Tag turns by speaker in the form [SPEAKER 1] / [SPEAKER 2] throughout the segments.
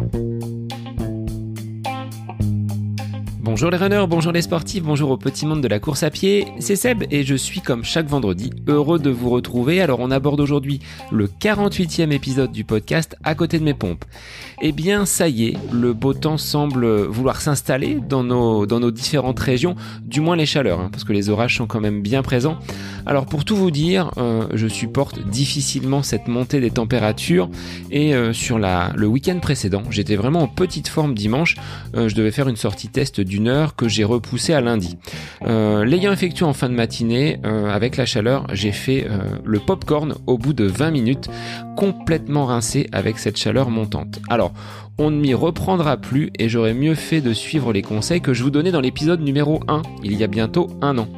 [SPEAKER 1] Bye. Bonjour les runners, bonjour les sportifs, bonjour au petit monde de la course à pied, c'est Seb et je suis comme chaque vendredi heureux de vous retrouver. Alors on aborde aujourd'hui le 48e épisode du podcast à côté de mes pompes. Eh bien ça y est, le beau temps semble vouloir s'installer dans nos, différentes régions, du moins les chaleurs, hein, parce que les orages sont quand même bien présents. Alors pour tout vous dire, euh, je supporte difficilement cette montée des températures et euh, sur la, le week-end précédent, j'étais vraiment en petite forme dimanche, euh, je devais faire une sortie test d'une que j'ai repoussé à lundi. Euh, l'ayant effectué en fin de matinée, euh, avec la chaleur, j'ai fait euh, le popcorn au bout de 20 minutes, complètement rincé avec cette chaleur montante. Alors, on ne m'y reprendra plus et j'aurais mieux fait de suivre les conseils que je vous donnais dans l'épisode numéro 1, il y a bientôt un an.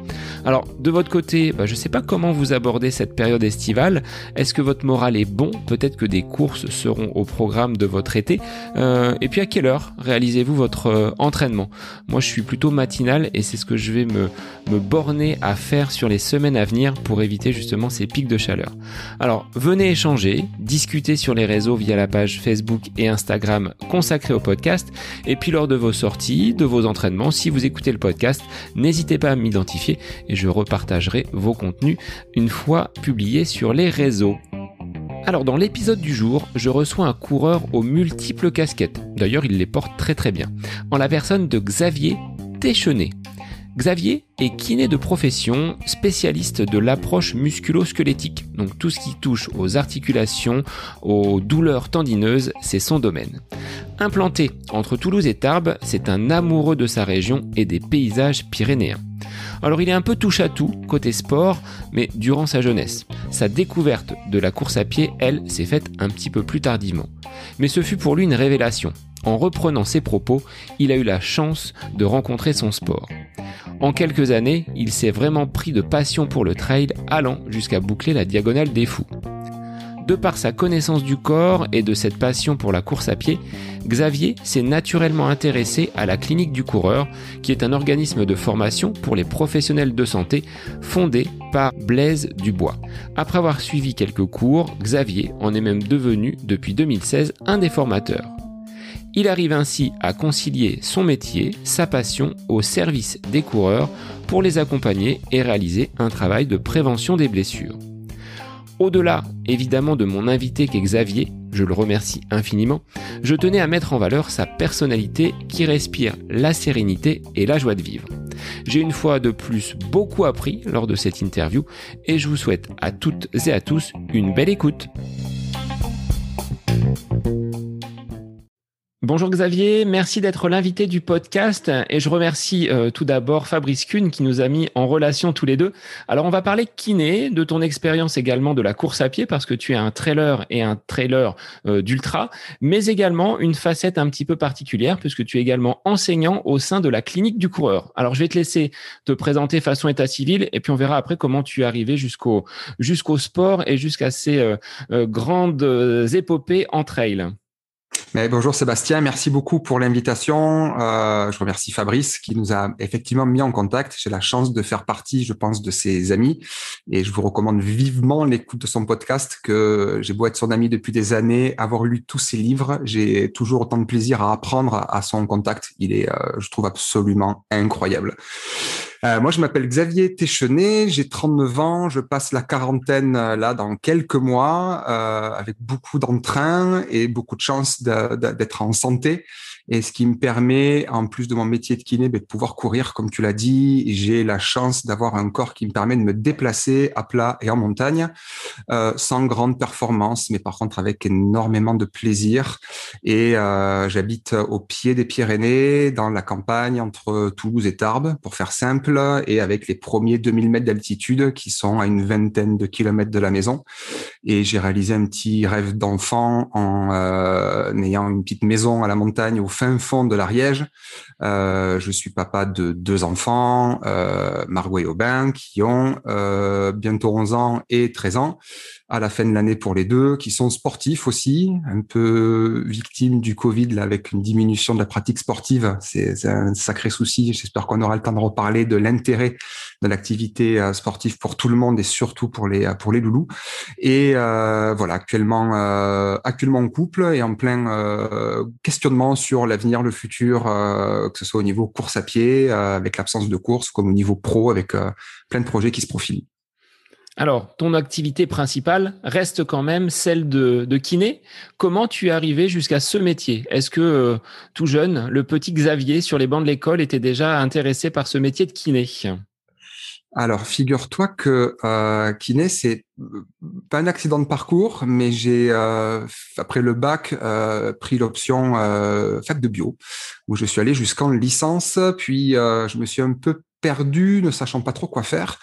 [SPEAKER 1] Alors, de votre côté, bah, je ne sais pas comment vous abordez cette période estivale. Est-ce que votre moral est bon? Peut-être que des courses seront au programme de votre été. Euh, et puis, à quelle heure réalisez-vous votre euh, entraînement? Moi, je suis plutôt matinal et c'est ce que je vais me, me borner à faire sur les semaines à venir pour éviter justement ces pics de chaleur. Alors, venez échanger, discuter sur les réseaux via la page Facebook et Instagram consacrée au podcast. Et puis, lors de vos sorties, de vos entraînements, si vous écoutez le podcast, n'hésitez pas à m'identifier et je repartagerai vos contenus une fois publiés sur les réseaux. Alors dans l'épisode du jour, je reçois un coureur aux multiples casquettes. D'ailleurs, il les porte très très bien. En la personne de Xavier Téchenet. Xavier est kiné de profession, spécialiste de l'approche musculo-squelettique. Donc tout ce qui touche aux articulations, aux douleurs tendineuses, c'est son domaine. Implanté entre Toulouse et Tarbes, c'est un amoureux de sa région et des paysages pyrénéens. Alors il est un peu touche à tout côté sport, mais durant sa jeunesse. Sa découverte de la course à pied, elle, s'est faite un petit peu plus tardivement. Mais ce fut pour lui une révélation. En reprenant ses propos, il a eu la chance de rencontrer son sport. En quelques années, il s'est vraiment pris de passion pour le trail, allant jusqu'à boucler la diagonale des fous. De par sa connaissance du corps et de cette passion pour la course à pied, Xavier s'est naturellement intéressé à la clinique du coureur, qui est un organisme de formation pour les professionnels de santé fondé par Blaise Dubois. Après avoir suivi quelques cours, Xavier en est même devenu depuis 2016 un des formateurs. Il arrive ainsi à concilier son métier, sa passion au service des coureurs pour les accompagner et réaliser un travail de prévention des blessures. Au-delà évidemment de mon invité qu'est Xavier, je le remercie infiniment, je tenais à mettre en valeur sa personnalité qui respire la sérénité et la joie de vivre. J'ai une fois de plus beaucoup appris lors de cette interview et je vous souhaite à toutes et à tous une belle écoute. Bonjour Xavier, merci d'être l'invité du podcast et je remercie euh, tout d'abord Fabrice Kuhn qui nous a mis en relation tous les deux. Alors on va parler kiné, de ton expérience également de la course à pied parce que tu es un trailer et un trailer euh, d'ultra, mais également une facette un petit peu particulière puisque tu es également enseignant au sein de la clinique du coureur. Alors je vais te laisser te présenter façon état civil et puis on verra après comment tu es arrivé jusqu'au jusqu'au sport et jusqu'à ces euh, grandes épopées en trail.
[SPEAKER 2] Mais bonjour Sébastien, merci beaucoup pour l'invitation. Euh, je remercie Fabrice qui nous a effectivement mis en contact. J'ai la chance de faire partie, je pense, de ses amis et je vous recommande vivement l'écoute de son podcast que j'ai beau être son ami depuis des années, avoir lu tous ses livres, j'ai toujours autant de plaisir à apprendre à son contact. Il est, euh, je trouve, absolument incroyable. Euh, moi, je m'appelle Xavier Téchenet, j'ai 39 ans, je passe la quarantaine euh, là dans quelques mois euh, avec beaucoup d'entrain et beaucoup de chance d'être en santé et ce qui me permet, en plus de mon métier de kiné, ben, de pouvoir courir, comme tu l'as dit. J'ai la chance d'avoir un corps qui me permet de me déplacer à plat et en montagne, euh, sans grande performance, mais par contre avec énormément de plaisir. Et euh, j'habite au pied des Pyrénées, dans la campagne entre Toulouse et Tarbes, pour faire simple, et avec les premiers 2000 mètres d'altitude qui sont à une vingtaine de kilomètres de la maison. Et j'ai réalisé un petit rêve d'enfant en euh, ayant une petite maison à la montagne au fin fond de l'Ariège. Euh, je suis papa de deux enfants, euh, Margot et Aubin, qui ont euh, bientôt 11 ans et 13 ans à la fin de l'année pour les deux, qui sont sportifs aussi, un peu victimes du Covid là, avec une diminution de la pratique sportive. C'est un sacré souci. J'espère qu'on aura le temps de reparler de l'intérêt de l'activité euh, sportive pour tout le monde et surtout pour les pour les loulous. Et euh, voilà, actuellement euh, actuellement en couple et en plein euh, questionnement sur l'avenir, le futur, euh, que ce soit au niveau course à pied avec l'absence de course, comme au niveau pro avec plein de projets qui se profilent.
[SPEAKER 1] Alors, ton activité principale reste quand même celle de, kiné. Comment tu es arrivé jusqu'à ce métier? Est-ce que euh, tout jeune, le petit Xavier sur les bancs de l'école était déjà intéressé par ce métier de kiné?
[SPEAKER 2] Alors, figure-toi que euh, kiné, c'est pas un accident de parcours, mais j'ai euh, après le bac euh, pris l'option fac de bio, où je suis allé jusqu'en licence, puis je me suis un peu perdu, ne sachant pas trop quoi faire.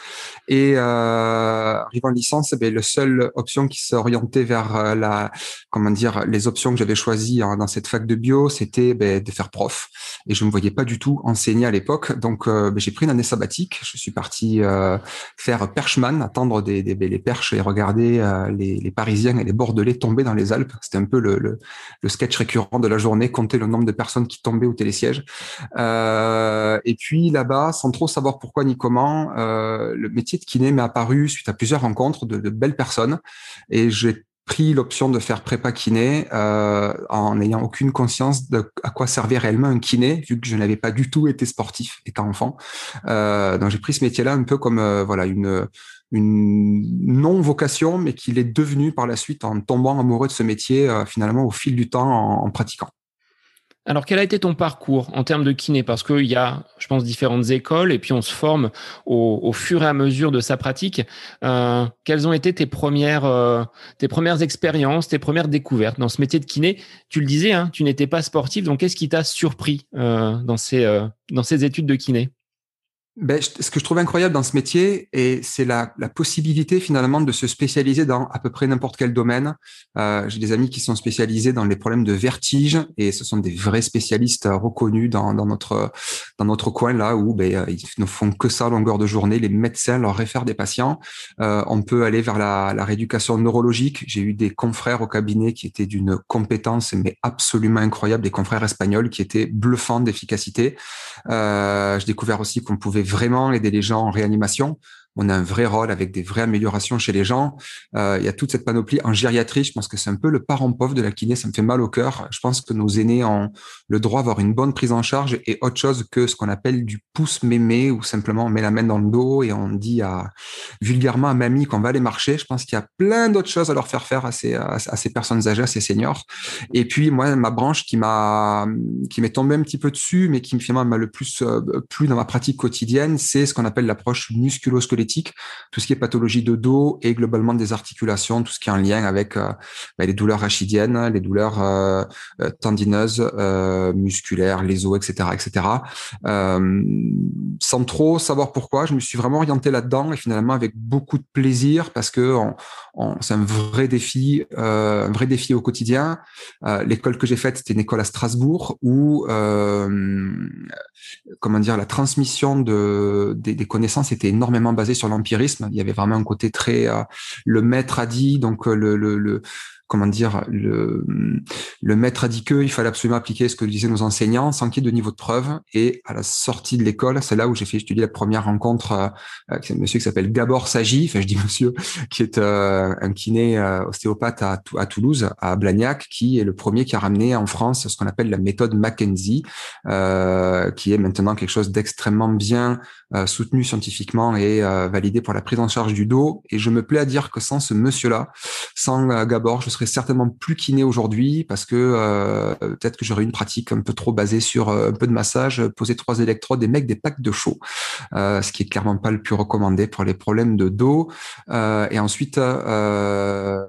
[SPEAKER 2] Et euh, arrivant en licence, eh la seule option qui s'orientait vers euh, la, comment dire, les options que j'avais choisies dans cette fac de bio, c'était ben, de faire prof. Et je me voyais pas du tout enseigner à l'époque, donc euh, ben, j'ai pris une année sabbatique. Je suis parti euh, faire perchman, attendre des, ben, les perches et regarder les, les, Parisiens et les Bordelais tomber dans les Alpes. C'était un peu le, sketch récurrent de la journée, compter le nombre de personnes qui tombaient au télésiège. et puis là-bas, sans trop savoir pourquoi ni comment, euh, le métier de kiné m'est apparu suite à plusieurs rencontres de, belles personnes et j'ai pris l'option de faire prépa kiné euh, en n'ayant aucune conscience de à quoi servait réellement un kiné vu que je n'avais pas du tout été sportif étant enfant. Euh, donc j'ai pris ce métier-là un peu comme voilà une une non vocation mais qu'il est devenu par la suite en tombant amoureux de ce métier finalement au fil du temps en pratiquant.
[SPEAKER 1] Alors, quel a été ton parcours en termes de kiné? Parce qu'il y a, je pense, différentes écoles et puis on se forme au, fur et à mesure de sa pratique. Euh, quelles ont été tes premières, euh, tes premières expériences, tes premières découvertes dans ce métier de kiné? Tu le disais, hein, tu n'étais pas sportif, donc qu'est-ce qui t'a surpris euh, dans, ces, dans ces études de kiné?
[SPEAKER 2] Ben, ce que je trouve incroyable dans ce métier, c'est la, possibilité finalement de se spécialiser dans à peu près n'importe quel domaine. Euh, J'ai des amis qui sont spécialisés dans les problèmes de vertige, et ce sont des vrais spécialistes reconnus dans, notre coin là où ben, euh, ils ne font que ça à longueur de journée. Les médecins leur réfèrent des patients. Euh, on peut aller vers la, la rééducation neurologique. J'ai eu des confrères au cabinet qui étaient d'une compétence mais absolument incroyable, des confrères espagnols qui étaient bluffants d'efficacité. Euh, J'ai découvert aussi qu'on pouvait vraiment aider les gens en réanimation on a un vrai rôle avec des vraies améliorations chez les gens. Euh, il y a toute cette panoplie en gériatrie. Je pense que c'est un peu le parent pauvre de la kiné. Ça me fait mal au cœur. Je pense que nos aînés ont le droit d'avoir une bonne prise en charge et autre chose que ce qu'on appelle du pouce mémé ou simplement on met la main dans le dos et on dit à, vulgairement à mamie qu'on va aller marcher. Je pense qu'il y a plein d'autres choses à leur faire faire à ces, personnes âgées, à ces seniors. Et puis, moi, ma branche qui m'a, qui m'est tombée un petit peu dessus, mais qui finalement m'a le plus euh, plu dans ma pratique quotidienne, c'est ce qu'on appelle l'approche musculo-squelettique tout ce qui est pathologie de dos et globalement des articulations, tout ce qui est en lien avec euh, bah, les douleurs rachidiennes, les douleurs euh, euh, tendineuses, musculaires, les os, etc., etc. sans trop savoir pourquoi, je me suis vraiment orienté là-dedans et finalement avec beaucoup de plaisir parce que c'est un vrai défi, un vrai défi au quotidien. L'école que j'ai faite, c'était une école à Strasbourg où, comment dire, la transmission de, des connaissances était énormément basée sur l'empirisme. Il y avait vraiment un côté très euh, le maître a dit, donc euh, le, comment dire, le, maître a dit que il fallait absolument appliquer ce que disaient nos enseignants sans qu'il y ait de niveau de preuve. Et à la sortie de l'école, c'est là où j'ai fait étudier la première rencontre euh, un monsieur qui s'appelle Gabor Sagi, enfin je dis monsieur, qui est euh, un kiné euh, ostéopathe à, à, Toulouse, à Blagnac, qui est le premier qui a ramené en France ce qu'on appelle la méthode Mackenzie, euh, qui est maintenant quelque chose d'extrêmement bien soutenu scientifiquement et validé pour la prise en charge du dos. Et je me plais à dire que sans ce monsieur-là, sans Gabor, je serais certainement plus kiné aujourd'hui parce que euh, peut-être que j'aurais une pratique un peu trop basée sur euh, un peu de massage, poser trois électrodes et mettre des packs de chaud, euh, ce qui est clairement pas le plus recommandé pour les problèmes de dos. et ensuite, ben,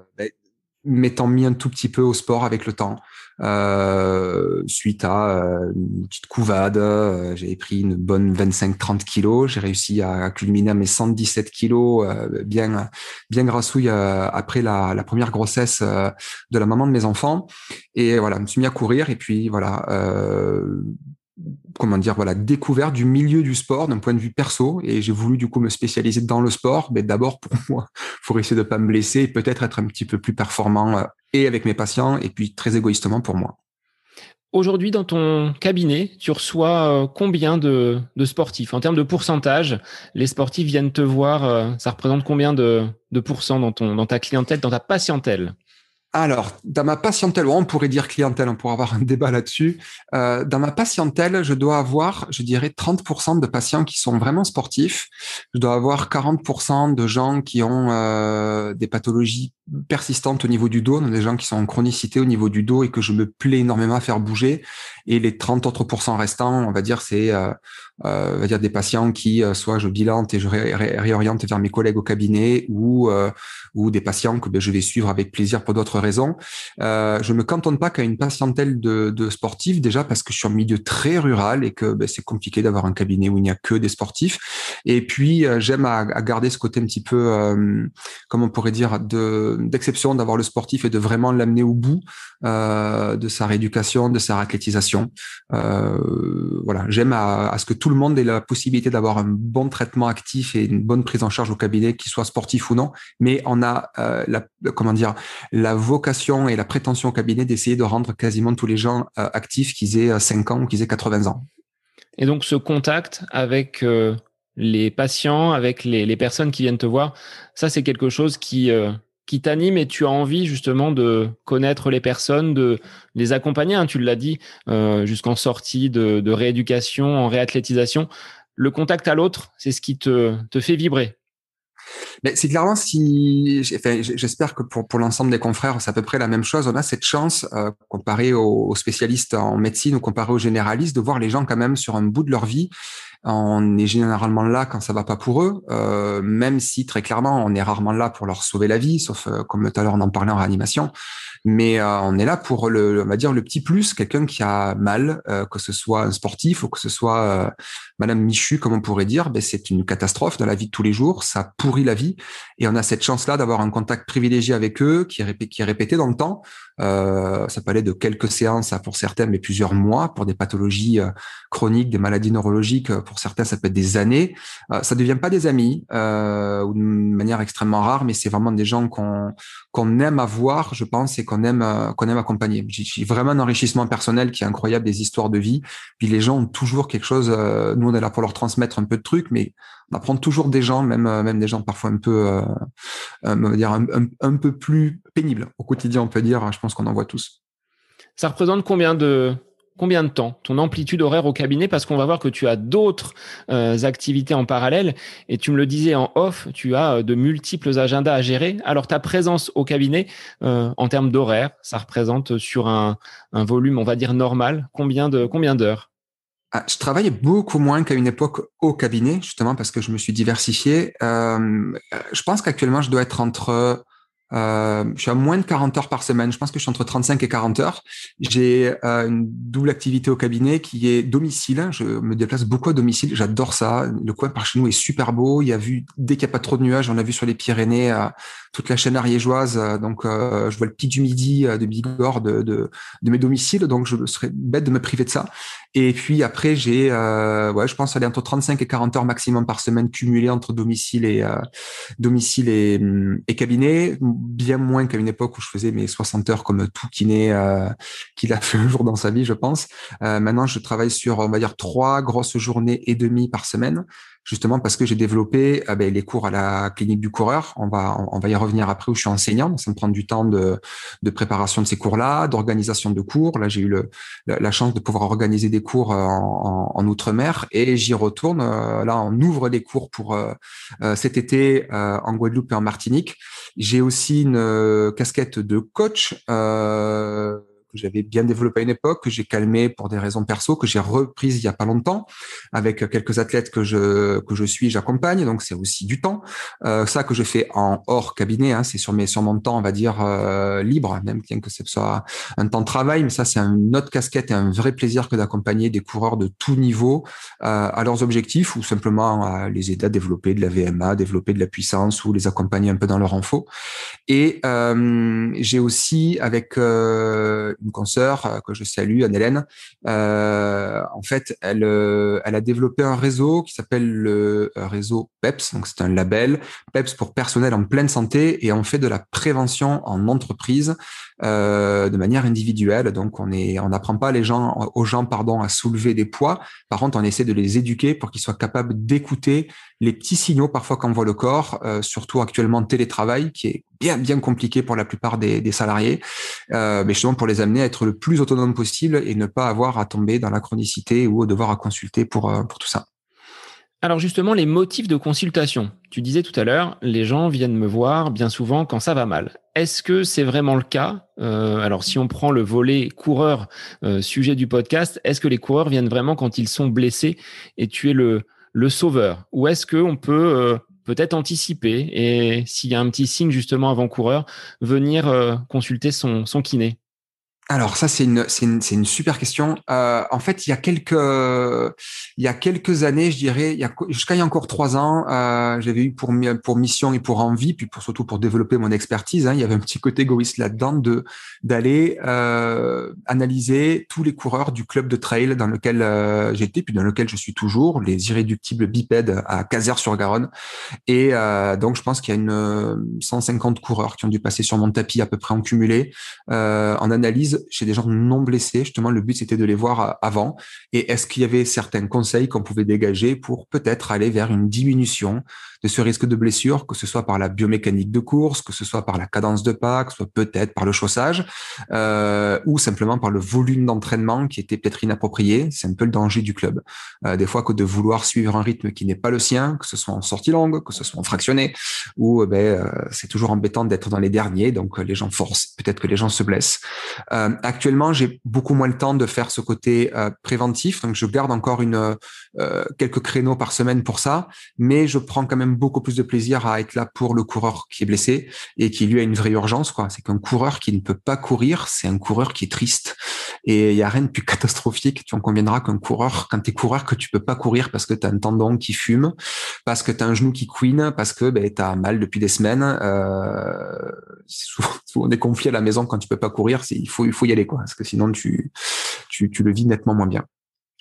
[SPEAKER 2] m'étant mis un tout petit peu au sport avec le temps. Euh, suite à euh, une petite couvade, euh, j'ai pris une bonne 25-30 kilos. J'ai réussi à, culminer à mes 117 kilos bien bien grassouille après la, la, première grossesse de la maman de mes enfants. Et voilà, je me suis mis à courir et puis voilà comment dire, voilà, découvert du milieu du sport d'un point de vue perso et j'ai voulu du coup me spécialiser dans le sport, mais d'abord pour moi, pour essayer de pas me blesser et peut-être être un petit peu plus performant euh, et avec mes patients et puis très égoïstement pour moi.
[SPEAKER 1] Aujourd'hui, dans ton cabinet, tu reçois euh, combien de, sportifs? En termes de pourcentage, les sportifs viennent te voir, euh, ça représente combien de, de pourcents dans, ton, dans ta clientèle, dans ta patientèle?
[SPEAKER 2] Alors, dans ma patientèle, on pourrait dire clientèle, on pourrait avoir un débat là-dessus. Euh, dans ma patientèle, je dois avoir, je dirais, 30% de patients qui sont vraiment sportifs. Je dois avoir 40% de gens qui ont euh, des pathologies persistantes au niveau du dos, des gens qui sont en chronicité au niveau du dos et que je me plais énormément à faire bouger. Et les 30 autres pourcents restants, on va dire, c'est euh, euh, dire des patients qui euh, soit je bilante et je réoriente vers mes collègues au cabinet ou euh, ou des patients que ben, je vais suivre avec plaisir pour d'autres raisons. Euh, je me cantonne pas qu'à une patientèle de, de, sportifs déjà parce que je suis en milieu très rural et que ben, c'est compliqué d'avoir un cabinet où il n'y a que des sportifs. Et puis j'aime à, garder ce côté un petit peu, comment on pourrait dire, de d'exception d'avoir le sportif et de vraiment l'amener au bout de sa rééducation, de sa raquettisation. Euh, voilà, j'aime à, à, ce que tout le monde ait la possibilité d'avoir un bon traitement actif et une bonne prise en charge au cabinet, qu'il soit sportif ou non. Mais on a euh, la, comment dire la vocation et la prétention au cabinet d'essayer de rendre quasiment tous les gens euh, actifs, qu'ils aient 5 ans ou qu'ils aient 80 ans.
[SPEAKER 1] Et donc ce contact avec les patients, avec les, personnes qui viennent te voir, ça c'est quelque chose qui qui t'anime et tu as envie justement de connaître les personnes, de les accompagner, hein, tu l'as dit, euh, jusqu'en sortie de, rééducation, en réathlétisation. Le contact à l'autre, c'est ce qui te, te fait vibrer.
[SPEAKER 2] Mais c'est clairement si, j'espère que pour, pour l'ensemble des confrères, c'est à peu près la même chose. On a cette chance, euh, comparé aux, spécialistes en médecine ou comparé aux généralistes, de voir les gens quand même sur un bout de leur vie on est généralement là quand ça va pas pour eux, euh, même si très clairement on est rarement là pour leur sauver la vie, sauf euh, comme tout à l'heure on en parlait en réanimation. Mais euh, on est là pour le, on va dire le petit plus, quelqu'un qui a mal, que ce soit un sportif ou que ce soit Madame Michu, comme on pourrait dire, ben c'est une catastrophe dans la vie de tous les jours, ça pourrit la vie, et on a cette chance-là d'avoir un contact privilégié avec eux, qui est, répété, qui est répété dans le temps. ça peut aller de quelques séances à pour certains, mais plusieurs mois pour des pathologies chroniques, des maladies neurologiques certains, ça peut être des années. Euh, ça ne devient pas des amis euh, ou d'une manière extrêmement rare, mais c'est vraiment des gens qu'on aime avoir, je pense, et qu'on aime euh, accompagner. J'ai vraiment un enrichissement personnel qui est incroyable, des histoires de vie. Puis les gens ont toujours quelque chose. nous, on est là pour leur transmettre un peu de trucs, mais on apprend toujours des gens, même des gens parfois un peu, va dire un, un peu plus pénibles au quotidien, on peut dire. Je pense qu'on en voit tous.
[SPEAKER 1] Ça représente combien de combien de temps ton amplitude horaire au cabinet parce qu'on va voir que tu as d'autres euh, activités en parallèle et tu me le disais en off, tu as euh, de multiples agendas à gérer. Alors ta présence au cabinet euh, en termes d'horaire, ça représente sur un, volume, on va dire normal, combien de combien d'heures?
[SPEAKER 2] Ah, je travaillais beaucoup moins qu'à une époque au cabinet, justement parce que je me suis diversifié. je pense qu'actuellement, je dois être entre euh, je suis à moins de 40 heures par semaine. Je pense que je suis entre 35 et 40 heures. J'ai euh, une double activité au cabinet qui est domicile. Je me déplace beaucoup à domicile. J'adore ça. Le coin par chez nous est super beau. Il y a vu, dès qu'il n'y a pas trop de nuages, on a vu sur les Pyrénées euh, toute la chaîne ariégeoise. donc, euh, je vois le pic du midi de Bigorre de, de, de, mes domiciles. Donc, je serais bête de me priver de ça. Et puis après, j'ai, ouais, je pense aller entre 35 et 40 heures maximum par semaine cumulées entre domicile et domicile et, et cabinet bien moins qu'à une époque où je faisais mes 60 heures comme tout kiné euh, qu'il a fait un jour dans sa vie, je pense. Euh, maintenant, je travaille sur, on va dire, trois grosses journées et demie par semaine justement parce que j'ai développé euh, ben, les cours à la clinique du coureur. On va, on, va y revenir après où je suis enseignant. Ça me prend du temps de, préparation de ces cours-là, d'organisation de cours. Là, j'ai eu la, chance de pouvoir organiser des cours euh, en, outre-mer et j'y retourne. Euh, là, on ouvre les cours pour cet été en Guadeloupe et en Martinique. J'ai aussi une casquette de coach. Que j'avais bien développé à une époque, que j'ai calmé pour des raisons perso, que j'ai reprise il y a pas longtemps avec quelques athlètes que je que je suis, j'accompagne. Donc c'est aussi du temps. Euh, ça que je fais en hors cabinet, hein, c'est sur mes sur mon temps, on va dire euh, libre, même bien que ce soit un temps de travail. Mais ça c'est une autre casquette et un vrai plaisir que d'accompagner des coureurs de tout niveau euh, à leurs objectifs ou simplement à les aider à développer de la VMA, développer de la puissance ou les accompagner un peu dans leur info. Et euh, j'ai aussi avec euh, une consoeur euh, que je salue, Anne-Hélène, euh, en fait, elle, elle a développé un réseau qui s'appelle le réseau PEPS, donc c'est un label, PEPS pour personnel en pleine santé, et on fait de la prévention en entreprise euh, de manière individuelle. Donc on n'apprend pas les gens, aux gens pardon, à soulever des poids. Par contre, on essaie de les éduquer pour qu'ils soient capables d'écouter les petits signaux parfois qu'envoie le corps, euh, surtout actuellement télétravail, qui est bien bien compliqué pour la plupart des, salariés, euh, mais justement pour les amener être le plus autonome possible et ne pas avoir à tomber dans la chronicité ou devoir à consulter pour euh, pour tout ça.
[SPEAKER 1] Alors justement, les motifs de consultation. Tu disais tout à l'heure, les gens viennent me voir bien souvent quand ça va mal. Est-ce que c'est vraiment le cas? Euh, Alors si on prend le volet coureur, euh, sujet du podcast, est-ce que les coureurs viennent vraiment quand ils sont blessés et tu es le, le sauveur? Ou est-ce qu'on peut peut-être anticiper et s'il y a un petit signe justement avant coureur, venir consulter son, son kiné?
[SPEAKER 2] Alors ça c'est une une, une super question. Euh, en fait il y a quelques il y a quelques années je dirais jusqu'à il y a encore trois ans euh, j'avais eu pour pour mission et pour envie puis pour surtout pour développer mon expertise hein, il y avait un petit côté égoïste là-dedans de d'aller euh, analyser tous les coureurs du club de trail dans lequel j'étais puis dans lequel je suis toujours les irréductibles bipèdes à Caser-sur-Garonne et donc je pense qu'il y a une 150 coureurs qui ont dû passer sur mon tapis à peu près en cumulé en analyse chez des gens non blessés. Justement, le but, c'était de les voir euh, avant. Et est-ce qu'il y avait certains conseils qu'on pouvait dégager pour peut-être aller vers une diminution de ce risque de blessure, que ce soit par la biomécanique de course, que ce soit par la cadence de pas, que ce soit peut-être par le chaussage, euh, ou simplement par le volume d'entraînement qui était peut-être inapproprié. C'est un peu le danger du club. Euh, des fois que de vouloir suivre un rythme qui n'est pas le sien, que ce soit en sortie longue, que ce soit en fractionné, ou ben, c'est toujours embêtant d'être dans les derniers, donc les gens forcent. Peut-être que les gens se blessent. Euh, actuellement, j'ai beaucoup moins le temps de faire ce côté euh, préventif, donc je garde encore une euh, quelques créneaux par semaine pour ça, mais je prends quand même beaucoup plus de plaisir à être là pour le coureur qui est blessé et qui lui a une vraie urgence. C'est qu'un coureur qui ne peut pas courir, c'est un coureur qui est triste. Et il y a rien de plus catastrophique. Tu en conviendras qu'un coureur, quand t'es coureur, que tu peux pas courir parce que tu as un tendon qui fume, parce que tu as un genou qui couine, parce que ben, tu as mal depuis des semaines. Euh, souvent, souvent des conflits à la maison quand tu peux pas courir. Il faut il faut y aller parce que sinon tu tu, tu le vis nettement moins bien.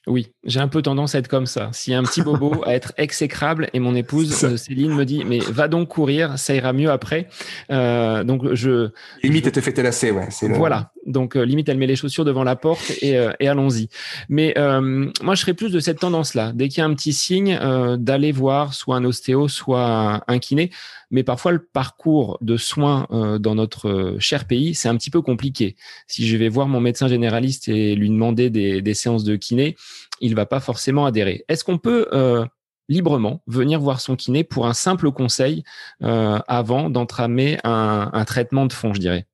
[SPEAKER 1] Oui, j'ai un peu tendance à être comme ça. S'il y a un petit bobo, à être exécrable, et mon épouse euh, Céline me dit, mais va donc courir, ça ira mieux après. Euh, donc je
[SPEAKER 2] limite, elle te fait lasser, ouais.
[SPEAKER 1] Voilà. Donc euh, limite, elle met les chaussures devant la porte et, euh, et allons-y. Mais moi, je serais plus de cette tendance-là. Dès qu'il y a un petit signe, d'aller voir soit un ostéo, soit un kiné mais parfois le parcours de soins euh, dans notre cher pays, c'est un petit peu compliqué. Si je vais voir mon médecin généraliste et lui demander des, des séances de kiné, il va pas forcément adhérer. Est-ce qu'on peut euh, librement venir voir son kiné pour un simple conseil avant d'entramer un, traitement de fond, je dirais?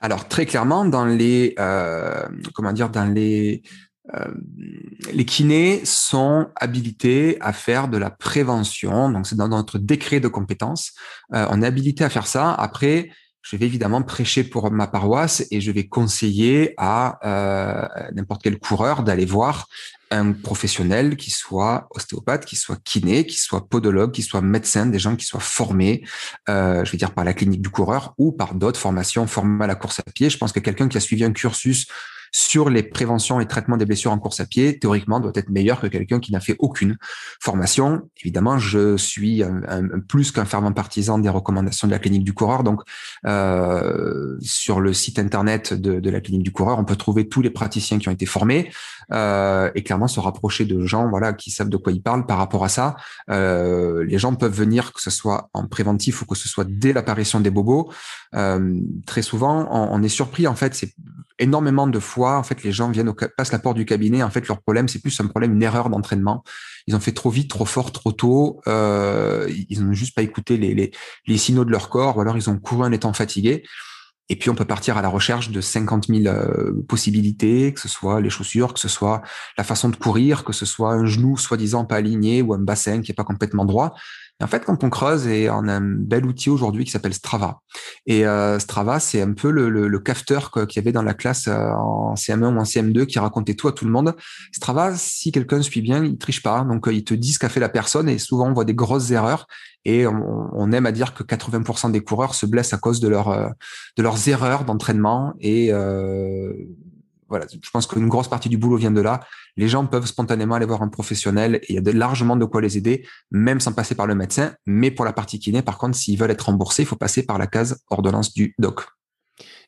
[SPEAKER 2] Alors très clairement dans les euh, comment dire dans les euh, les kinés sont habilités à faire de la prévention. Donc, c'est dans notre décret de compétences. Euh, on est habilité à faire ça. Après, je vais évidemment prêcher pour ma paroisse et je vais conseiller à euh, n'importe quel coureur d'aller voir un professionnel qui soit ostéopathe, qui soit kiné, qui soit podologue, qui soit médecin, des gens qui soient formés, euh, je vais dire par la clinique du coureur ou par d'autres formations formées à la course à pied. Je pense que quelqu'un qui a suivi un cursus sur les préventions et traitements des blessures en course à pied, théoriquement, doit être meilleur que quelqu'un qui n'a fait aucune formation. Évidemment, je suis plus qu'un fervent partisan des recommandations de la clinique du coureur. Donc, euh, sur le site internet de, de, la clinique du coureur, on peut trouver tous les praticiens qui ont été formés euh, et clairement se rapprocher de gens, voilà, qui savent de quoi ils parlent par rapport à ça. Euh, les gens peuvent venir, que ce soit en préventif ou que ce soit dès l'apparition des bobos. Euh, très souvent, on, est surpris. En fait, c'est énormément de fois, en fait, les gens viennent au, passent la porte du cabinet. En fait, leur problème, c'est plus un problème, une erreur d'entraînement. Ils ont fait trop vite, trop fort, trop tôt. Ils n'ont juste pas écouté les, les, les, signaux de leur corps, ou alors ils ont couru en étant fatigués. Et puis, on peut partir à la recherche de 50 000 euh, possibilités, que ce soit les chaussures, que ce soit la façon de courir, que ce soit un genou soi-disant pas aligné ou un bassin qui est pas complètement droit en fait, quand on creuse, et on a un bel outil aujourd'hui qui s'appelle Strava. Et euh, Strava, c'est un peu le, le, le qu'il y avait dans la classe euh, en CM1 ou en CM2 qui racontait tout à tout le monde. Strava, si quelqu'un suit bien, il triche pas. Donc, il te dit ce qu'a fait la personne et souvent, on voit des grosses erreurs. Et on, aime à dire que 80% des coureurs se blessent à cause de, leur, de leurs erreurs d'entraînement et voilà, je pense qu'une grosse partie du boulot vient de là. Les gens peuvent spontanément aller voir un professionnel et il y a largement de quoi les aider, même sans passer par le médecin. Mais pour la partie kiné, par contre, s'ils veulent être remboursés, il faut passer par la case ordonnance du doc.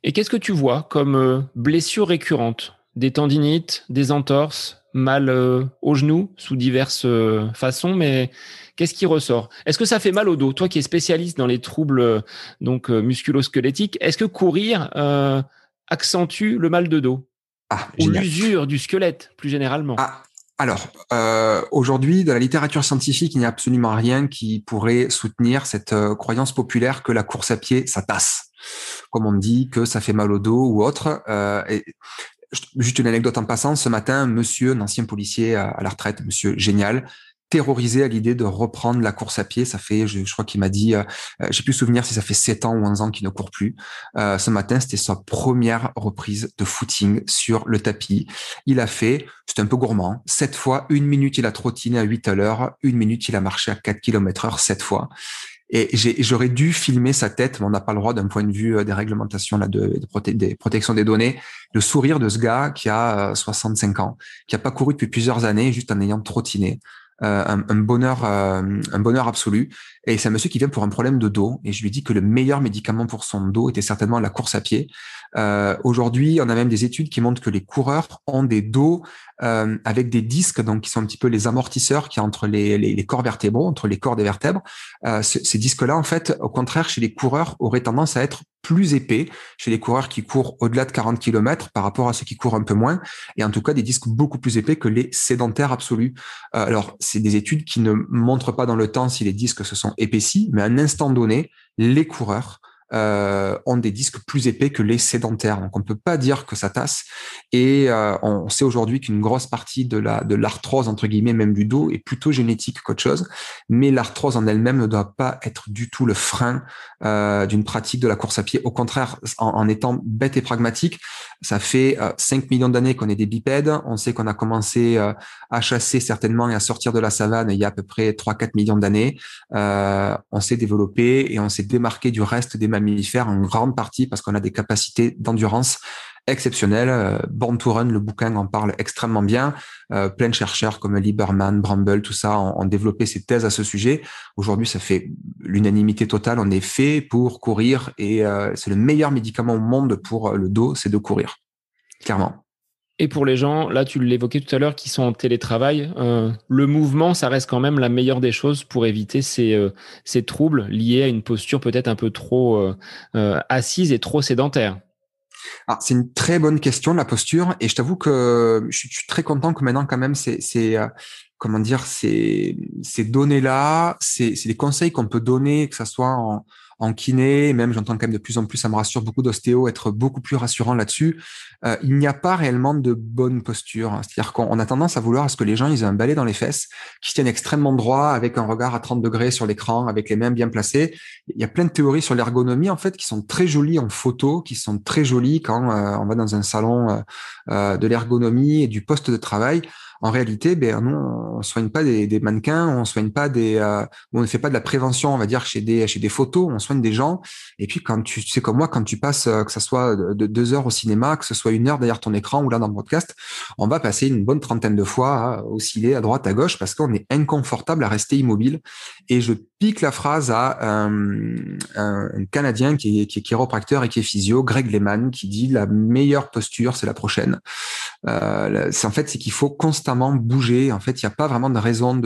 [SPEAKER 1] Et qu'est-ce que tu vois comme euh, blessures récurrentes Des tendinites, des entorses, mal euh, au genou sous diverses euh, façons, mais qu'est-ce qui ressort? Est-ce que ça fait mal au dos? Toi qui es spécialiste dans les troubles donc musculo-squelettiques, est-ce que courir accentue le mal de dos? Ah, ou l'usure du squelette, plus généralement?
[SPEAKER 2] Ah, alors, euh, aujourd'hui, dans la littérature scientifique, il n'y a absolument rien qui pourrait soutenir cette euh, croyance populaire que la course à pied, ça tasse. Comme on dit que ça fait mal au dos ou autre. Euh, et, juste une anecdote en passant, ce matin, monsieur, un ancien policier à, la retraite, monsieur Génial, terrorisé à l'idée de reprendre la course à pied. Ça fait, je, crois qu'il m'a dit, euh, euh, j'ai plus souvenir si ça fait 7 ans ou 11 ans qu'il ne court plus. Euh, ce matin, c'était sa première reprise de footing sur le tapis. Il a fait, c'était un peu gourmand, 7 fois, une minute il a trottiné à 8 à l'heure, une minute il a marché à 4 km heure 7 fois. Et j'aurais dû filmer sa tête, mais on n'a pas le droit d'un point de vue des réglementations là, de, de des protections des données. Le sourire de ce gars qui a 65 ans, qui a pas couru depuis plusieurs années, juste en ayant trottiné. Euh, un, un, bonheur, euh, un bonheur absolu. Et c'est un monsieur qui vient pour un problème de dos. Et je lui dis que le meilleur médicament pour son dos était certainement la course à pied. Euh, Aujourd'hui, on a même des études qui montrent que les coureurs ont des dos euh, avec des disques, donc qui sont un petit peu les amortisseurs qui entre les, les, les corps vertébraux, entre les corps des vertèbres. Euh, ces disques-là, en fait, au contraire, chez les coureurs, auraient tendance à être plus épais chez les coureurs qui courent au-delà de 40 km par rapport à ceux qui courent un peu moins, et en tout cas des disques beaucoup plus épais que les sédentaires absolus. Euh, alors, c'est des études qui ne montrent pas dans le temps si les disques se sont épaissis, mais à un instant donné, les coureurs euh, ont des disques plus épais que les sédentaires. Donc on ne peut pas dire que ça tasse. Et euh, on sait aujourd'hui qu'une grosse partie de la de l'arthrose entre guillemets même du dos est plutôt génétique qu'autre chose. Mais l'arthrose en elle-même ne doit pas être du tout le frein euh, d'une pratique de la course à pied. Au contraire, en, étant bête et pragmatique, ça fait 5 millions d'années qu'on est des bipèdes. On sait qu'on a commencé à chasser certainement et à sortir de la savane il y a à peu près 3-4 millions d'années. on s'est développé et on s'est démarqué du reste des mammifères en grande partie parce qu'on a des capacités d'endurance exceptionnelles. Euh, Born to Run, le bouquin en parle extrêmement bien. Euh, plein de chercheurs comme Lieberman, Bramble, tout ça ont, développé ces thèses à ce sujet. Aujourd'hui, ça fait l'unanimité totale. On est fait pour courir et euh, c'est le meilleur médicament au monde pour le dos, c'est de courir. Clairement.
[SPEAKER 1] Et pour les gens, là tu l'évoquais tout à l'heure, qui sont en télétravail, euh, le mouvement, ça reste quand même la meilleure des choses pour éviter ces, euh, ces troubles liés à une posture peut-être un peu trop euh, assise et trop sédentaire.
[SPEAKER 2] Ah, c'est une très bonne question la posture et je t'avoue que je suis, très content que maintenant quand même c'est comment dire ces ces données là c'est des conseils qu'on peut donner que ça soit en en kiné, même j'entends quand même de plus en plus, ça me rassure beaucoup d'ostéo, être beaucoup plus rassurant là-dessus. Euh, il n'y a pas réellement de bonne posture. C'est-à-dire qu'on a tendance à vouloir à ce que les gens ils aient un balai dans les fesses, qui tiennent extrêmement droit, avec un regard à 30 degrés sur l'écran, avec les mains bien placées. Il y a plein de théories sur l'ergonomie en fait qui sont très jolies en photo, qui sont très jolies quand euh, on va dans un salon euh, de l'ergonomie et du poste de travail en réalité, ben non, on soigne pas des, des mannequins, on soigne pas des, euh, on ne fait pas de la prévention, on va dire chez des chez des photos, on soigne des gens. Et puis quand tu, sais comme moi, quand tu passes euh, que ça soit de deux heures au cinéma, que ce soit une heure derrière ton écran ou là dans le podcast, on va passer une bonne trentaine de fois à osciller à droite à gauche parce qu'on est inconfortable à rester immobile. Et je pique la phrase à un, un, Canadien qui est, qui est chiropracteur et qui est physio, Greg Lehman, qui dit la meilleure posture, c'est la prochaine. Euh, c'est en fait c'est qu'il faut constamment bouger. En fait, il n'y a pas vraiment de raison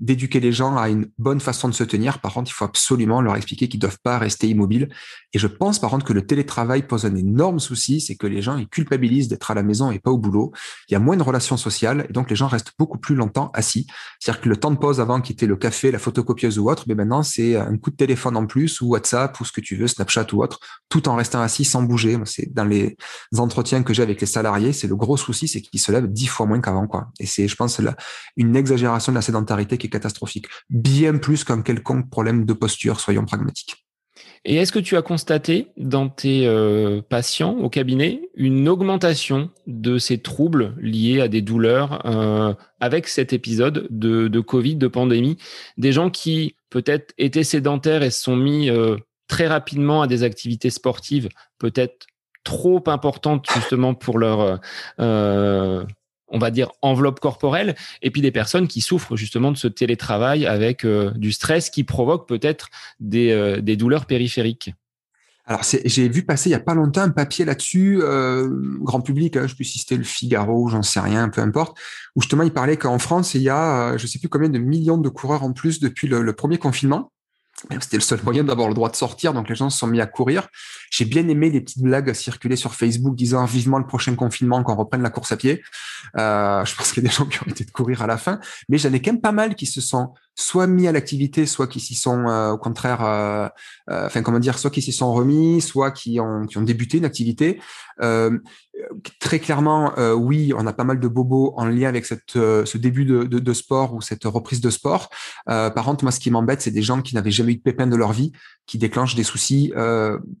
[SPEAKER 2] d'éduquer les gens à une bonne façon de se tenir. Par contre, il faut absolument leur expliquer qu'ils doivent pas rester immobiles. Et je pense par contre que le télétravail pose un énorme souci, c'est que les gens ils culpabilisent d'être à la maison et pas au boulot. Il y a moins de relations sociales et donc les gens restent beaucoup plus longtemps assis. C'est-à-dire que le temps de pause avant qui était le café, la photocopieuse ou autre, mais maintenant c'est un coup de téléphone en plus ou WhatsApp ou ce que tu veux, Snapchat ou autre, tout en restant assis sans bouger. C'est dans les entretiens que j'ai avec les salariés, c'est le gros souci, c'est qu'ils se lèvent dix fois moins qu'avant, quoi. Et c'est, je pense, là, une exagération de la sédentarité qui est catastrophique. Bien plus qu'un quelconque problème de posture, soyons pragmatiques.
[SPEAKER 1] Et est-ce que tu as constaté dans tes euh, patients au cabinet une augmentation de ces troubles liés à des douleurs euh, avec cet épisode de, Covid, de pandémie? Des gens qui peut-être étaient sédentaires et se sont mis euh, très rapidement à des activités sportives peut-être trop importantes justement pour leur on va dire, enveloppe corporelle, et puis des personnes qui souffrent justement de ce télétravail avec euh, du stress qui provoque peut-être des, euh, douleurs périphériques.
[SPEAKER 2] Alors, j'ai vu passer il y a pas longtemps un papier là-dessus, euh, grand public, hein, je peux citer le Figaro, j'en sais rien, peu importe, où justement il parlait qu'en France, il y a, je sais plus combien de millions de coureurs en plus depuis le premier confinement. C'était le seul moyen d'avoir le droit de sortir, donc les gens se sont mis à courir. J'ai bien aimé les petites blagues circuler sur Facebook disant vivement le prochain confinement qu'on reprenne la course à pied. Euh, je pense qu'il y a des gens qui ont été de courir à la fin, mais j'en ai quand même pas mal qui se sont soit mis à l'activité, soit qui s'y sont euh, au contraire, euh, euh, enfin comment dire, soit qui s'y sont remis, soit qui ont qui ont débuté une activité. Très clairement, oui, on a pas mal de bobos en lien avec cette ce début de, sport ou cette reprise de sport. par contre, moi, ce qui m'embête, c'est des gens qui n'avaient jamais eu de pépin de leur vie, qui déclenchent des soucis,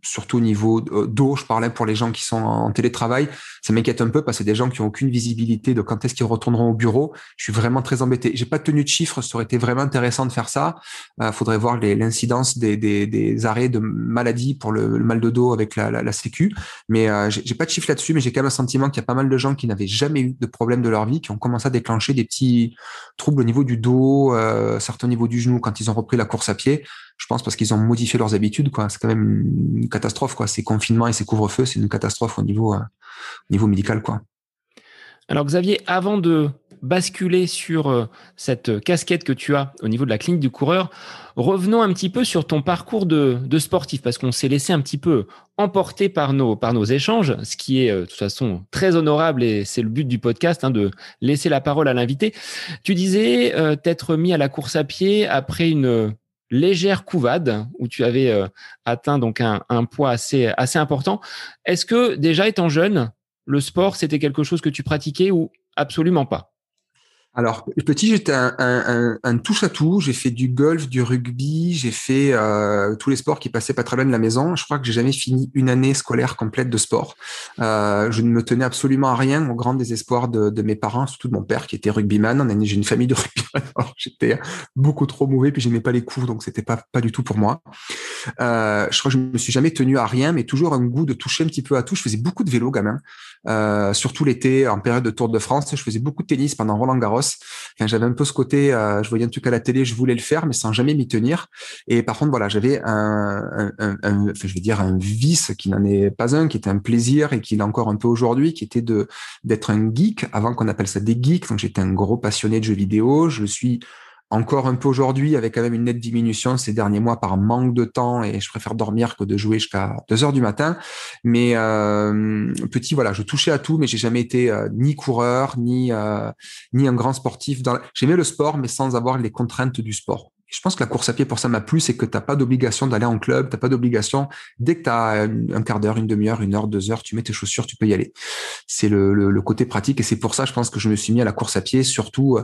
[SPEAKER 2] surtout au niveau d'eau. Je parlais pour les gens qui sont en télétravail, ça m'inquiète un peu parce que des gens qui ont aucune visibilité de quand est-ce qu'ils retourneront au bureau. Je suis vraiment très embêté. J'ai pas tenu de chiffres, ça aurait été vraiment intéressant de faire ça. Euh, faudrait voir l'incidence des, des, arrêts de maladie pour le, mal de dos avec la, la, Sécu. Mais euh, j'ai pas de chiffre là-dessus, mais j'ai quand même un sentiment qu'il y a pas mal de gens qui n'avaient jamais eu de problème de leur vie, qui ont commencé à déclencher des petits troubles au niveau du dos, euh, certains au niveau du genou quand ils ont repris la course à pied. Je pense parce qu'ils ont modifié leurs habitudes. C'est quand même une catastrophe. quoi. Ces confinements et ces couvre-feux, c'est une catastrophe au niveau, euh, au niveau médical. quoi.
[SPEAKER 1] Alors Xavier, avant de basculer sur euh, cette casquette que tu as au niveau de la clinique du coureur, revenons un petit peu sur ton parcours de, sportif, parce qu'on s'est laissé un petit peu emporter par nos, par nos échanges, ce qui est euh, de toute façon très honorable et c'est le but du podcast, hein, de laisser la parole à l'invité. Tu disais t'être mis à la course à pied après une légère couvade où tu avais atteint donc un, un poids assez, assez important. Est-ce que déjà étant jeune, le sport, c'était quelque chose que tu pratiquais ou absolument pas?
[SPEAKER 2] Alors, petit, j'étais un, un, un, touche-à-tout. J'ai fait du golf, du rugby, j'ai fait euh, tous les sports qui passaient pas très loin de la maison. Je crois que j'ai jamais fini une année scolaire complète de sport. Euh, je ne me tenais absolument à rien, au grand désespoir de, de mes parents, surtout de mon père qui était rugbyman. J'ai une famille de rugbyman. J'étais beaucoup trop mauvais, puis j'aimais pas les coups, donc c'était pas pas du tout pour moi. Euh, je crois que je me suis jamais tenu à rien, mais toujours un goût de toucher un petit peu à tout. Je faisais beaucoup de vélo, gamin, euh, surtout l'été, en période de Tour de France. Je faisais beaucoup de tennis pendant Roland Garros j'avais un peu ce côté, euh, je voyais un truc à la télé, je voulais le faire, mais sans jamais m'y tenir. Et par contre, voilà, j'avais un, un, un, je vais dire un vice qui n'en est pas un, qui était un plaisir et qui l'est encore un peu aujourd'hui, qui était de d'être un geek. Avant qu'on appelle ça des geeks, donc j'étais un gros passionné de jeux vidéo. Je suis encore un peu aujourd'hui, avec quand même une nette diminution ces derniers mois par manque de temps et je préfère dormir que de jouer jusqu'à 2 heures du matin. Mais euh, petit, voilà, je touchais à tout, mais j'ai jamais été euh, ni coureur ni euh, ni un grand sportif. J'aimais le sport, mais sans avoir les contraintes du sport je pense que la course à pied pour ça m'a plu, c'est que tu n'as pas d'obligation d'aller en club, tu n'as pas d'obligation. Dès que tu as un quart d'heure, une demi-heure, une heure, deux heures, tu mets tes chaussures, tu peux y aller. C'est le, le, côté pratique et c'est pour ça, je pense que je me suis mis à la course à pied, surtout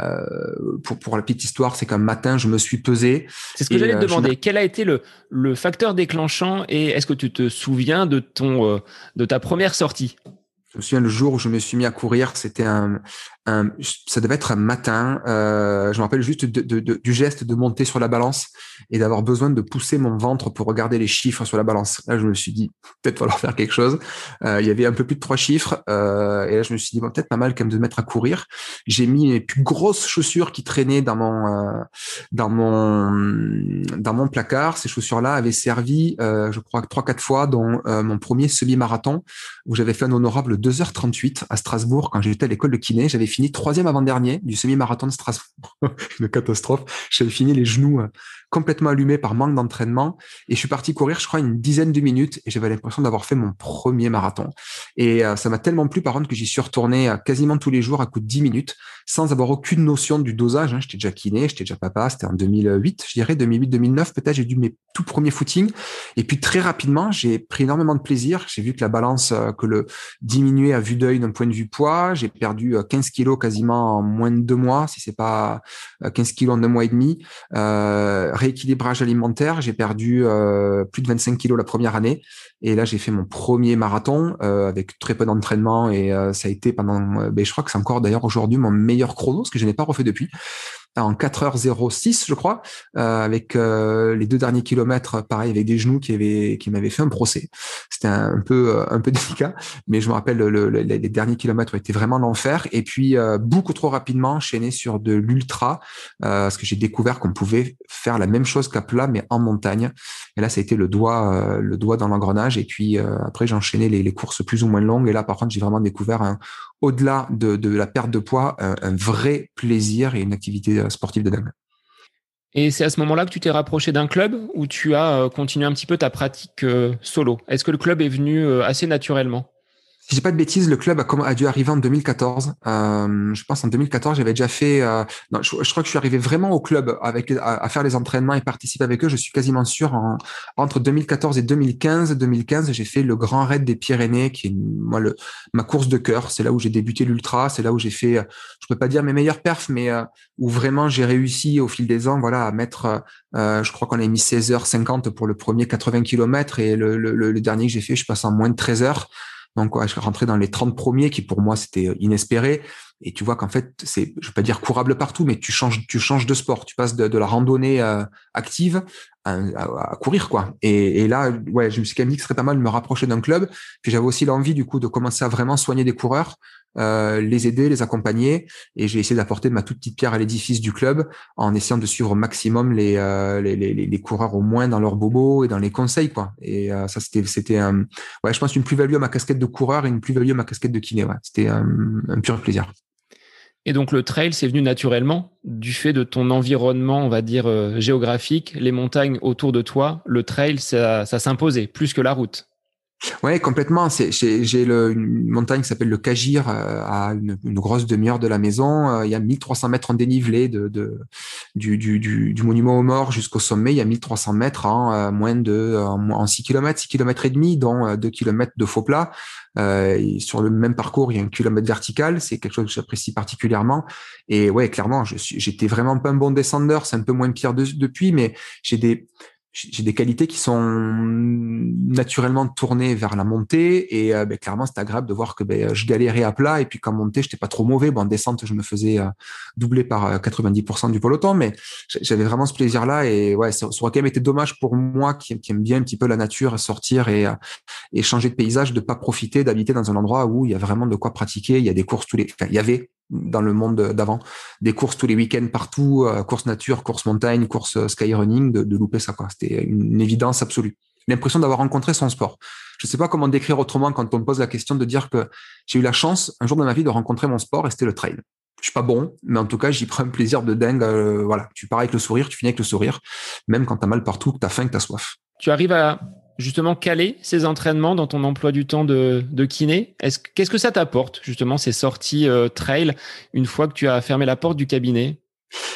[SPEAKER 2] euh, pour, pour la petite histoire, c'est qu'un matin, je me suis pesé.
[SPEAKER 1] C'est ce que j'allais te euh, demander. Quel a été le, le facteur déclenchant et est-ce que tu te souviens de, ton, euh, de ta première sortie?
[SPEAKER 2] Je me souviens le jour où je me suis mis à courir, c'était un, ça devait être un matin. Euh, je me rappelle juste du geste de monter sur la balance et d'avoir besoin de pousser mon ventre pour regarder les chiffres sur la balance. Là, je me suis dit, peut-être falloir faire quelque chose. Euh, il y avait un peu plus de trois chiffres. Euh, et là, je me suis dit, peut-être pas mal quand même de mettre à courir. J'ai mis mes plus grosses chaussures qui traînaient dans mon, dans mon, dans mon placard. Ces chaussures-là avaient servi, je crois, trois, quatre fois dans mon premier semi-marathon où j'avais fait un honorable 2h38 à Strasbourg quand j'étais à l'école de kiné. J'avais fini troisième avant-dernier du semi-marathon de Strasbourg. Une catastrophe. J'avais fini les genoux euh, complètement allumés par manque d'entraînement et je suis parti courir, je crois, une dizaine de minutes et j'avais l'impression d'avoir fait mon premier marathon. Et euh, ça m'a tellement plu, par contre, que j'y suis retourné euh, quasiment tous les jours à coup de 10 minutes sans avoir aucune notion du dosage. Hein. J'étais déjà kiné, j'étais déjà papa, c'était en 2008, je dirais, 2008-2009 peut-être, j'ai dû mes tout premiers footings. Et puis très rapidement, j'ai pris énormément de plaisir. J'ai vu que la balance, que le diminuer à vue d'œil d'un point de vue poids, j'ai perdu 15 kilos quasiment en moins de deux mois, si c'est pas 15 euh, kilos en deux mois et demi. Euh, rééquilibrage alimentaire, j'ai perdu euh, plus de 25 kilos la première année. Et là, j'ai fait mon premier marathon avec très peu d'entraînement et ça a été pendant, ben, je crois que c'est encore d'ailleurs aujourd'hui mon meilleur chrono, ce que je n'ai pas refait depuis en 4h06, je crois, euh, avec euh, les deux derniers kilomètres, pareil, avec des genoux qui avaient qui m'avaient fait un procès. C'était un, peu euh, un peu délicat, mais je me rappelle le, les derniers kilomètres ont été vraiment l'enfer. Et puis beaucoup trop rapidement enchaîné sur de l'ultra, parce que j'ai découvert qu'on pouvait faire la même chose qu'à plat, mais en montagne. Et là, ça a été le doigt le doigt dans l'engrenage. Et puis après, j'ai enchaîné les, les courses plus ou moins longues. Et là, par contre, j'ai vraiment découvert au-delà de, la perte de poids, un, vrai plaisir et une activité euh, sportive de dingue.
[SPEAKER 1] Et c'est à ce moment-là que tu t'es rapproché d'un club ou tu as euh, continué un petit peu ta pratique euh, solo? Est-ce que le club est venu assez naturellement?
[SPEAKER 2] Si j'ai pas de bêtises, le club a, dû arriver en 2014. Euh, je pense en 2014, j'avais déjà fait. Euh, non, je, crois que je suis arrivé vraiment au club avec à, faire les entraînements et participer avec eux. Je suis quasiment sûr en, entre 2014 et 2015. 2015, j'ai fait le Grand Raid des Pyrénées, qui est moi le ma course de cœur. C'est là où j'ai débuté l'ultra. C'est là où j'ai fait. Je peux pas dire mes meilleurs perfs, mais euh, où vraiment j'ai réussi au fil des ans, voilà, à mettre. Euh, je crois qu'on a mis 16h50 pour le premier 80 km et le, le, le dernier que j'ai fait, je passe en moins de 13 heures. Donc, ouais, je rentrais dans les 30 premiers qui, pour moi, c'était euh, inespéré. Et tu vois qu'en fait, c'est, je vais pas dire courable partout, mais tu changes, tu changes de sport. Tu passes de, la randonnée euh, active à, courir, quoi. Et, là, ouais, je me suis quand même dit que ce serait pas mal de me rapprocher d'un club. Puis j'avais aussi l'envie, du coup, de commencer à vraiment soigner des coureurs. Euh, les aider, les accompagner. Et j'ai essayé d'apporter ma toute petite pierre à l'édifice du club en essayant de suivre au maximum les, euh, les, les, les, coureurs au moins dans leurs bobos et dans les conseils. quoi. Et euh, ça, c'était, c'était ouais, je pense une plus-value à ma casquette de coureur et une plus-value à ma casquette de kiné. Ouais. C'était un pur plaisir.
[SPEAKER 1] Et donc le trail, c'est venu naturellement du fait de ton environnement, on va dire, géographique, les montagnes autour de toi. Le trail, ça, ça s'imposait plus que la route.
[SPEAKER 2] Ouais, complètement. J'ai une montagne qui s'appelle le Cagir euh, à une, grosse demi-heure de la maison. Euh, il y a 1300 mètres en dénivelé de, de du, du, du, monument aux morts jusqu'au sommet. Il y a 1300 mètres en euh, moins de en, 6 km, 6 km et demi, dont 2 km de faux plat. Euh, sur le même parcours, il y a un kilomètre vertical. C'est quelque chose que j'apprécie particulièrement. Et ouais, clairement, j'étais vraiment pas un bon descendeur. C'est un peu moins pire depuis, mais j'ai des j'ai des qualités qui sont naturellement tournées vers la montée et euh, ben, clairement c'est agréable de voir que ben, je galérais à plat et puis qu'en montée j'étais pas trop mauvais. Bon en descente je me faisais euh, doubler par 90% euh, du peloton mais j'avais vraiment ce plaisir là et ouais ça, aurait quand même été dommage pour moi qui, qui, aime bien un petit peu la nature sortir et, et changer de paysage de pas profiter d'habiter dans un endroit où il y a vraiment de quoi pratiquer. Il y a des courses tous les enfin, il y avait dans le monde d'avant. Des courses tous les week-ends partout, euh, course nature, course montagne, course euh, skyrunning, de, de louper ça. quoi. C'était une, évidence absolue. L'impression d'avoir rencontré son sport. Je ne sais pas comment décrire autrement quand on me pose la question de dire que j'ai eu la chance un jour dans ma vie de rencontrer mon sport et c'était le trail. Je suis pas bon, mais en tout cas, j'y prends un plaisir de dingue. Euh, voilà, tu pars avec le sourire, tu finis avec le sourire, même quand tu as mal partout, que tu as faim, que tu as soif.
[SPEAKER 1] Tu arrives à justement caler ces entraînements dans ton emploi du temps de, de kiné? Qu'est-ce que ça t'apporte justement ces sorties euh, trail une fois que tu as fermé la porte du cabinet?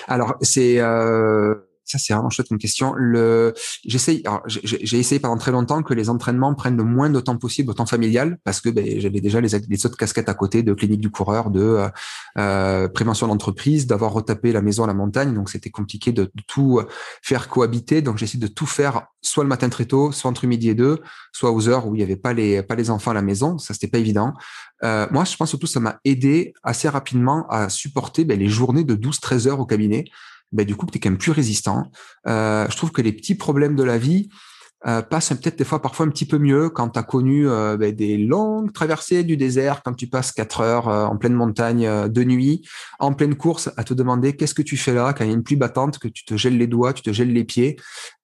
[SPEAKER 2] Alors c'est euh, Ça, c'est vraiment chouette une question. Le, j'essaye, j'ai essayé pendant très longtemps que les entraînements prennent le moins de temps possible au temps familial parce que ben, j'avais déjà les, les, autres casquettes à côté de clinique du coureur, de euh, euh prévention d'entreprise, d'avoir retapé la maison à la montagne. Donc, c'était compliqué de, tout faire cohabiter. Donc, j'essaie de tout faire soit le matin très tôt, soit entre midi et deux, soit aux heures où il n'y avait pas les, pas les enfants à la maison. Ça, c'était pas évident. Euh, moi, je pense surtout ça m'a aidé assez rapidement à supporter ben, les journées de 12-13 heures au cabinet ben, du coup, tu es quand même plus résistant. Euh, je trouve que les petits problèmes de la vie euh, passent peut-être des fois parfois un petit peu mieux quand tu as connu euh, ben, des longues traversées du désert, quand tu passes quatre heures en pleine montagne de nuit, en pleine course, à te demander qu'est-ce que tu fais là, quand il y a une pluie battante, que tu te gèles les doigts, tu te gèles les pieds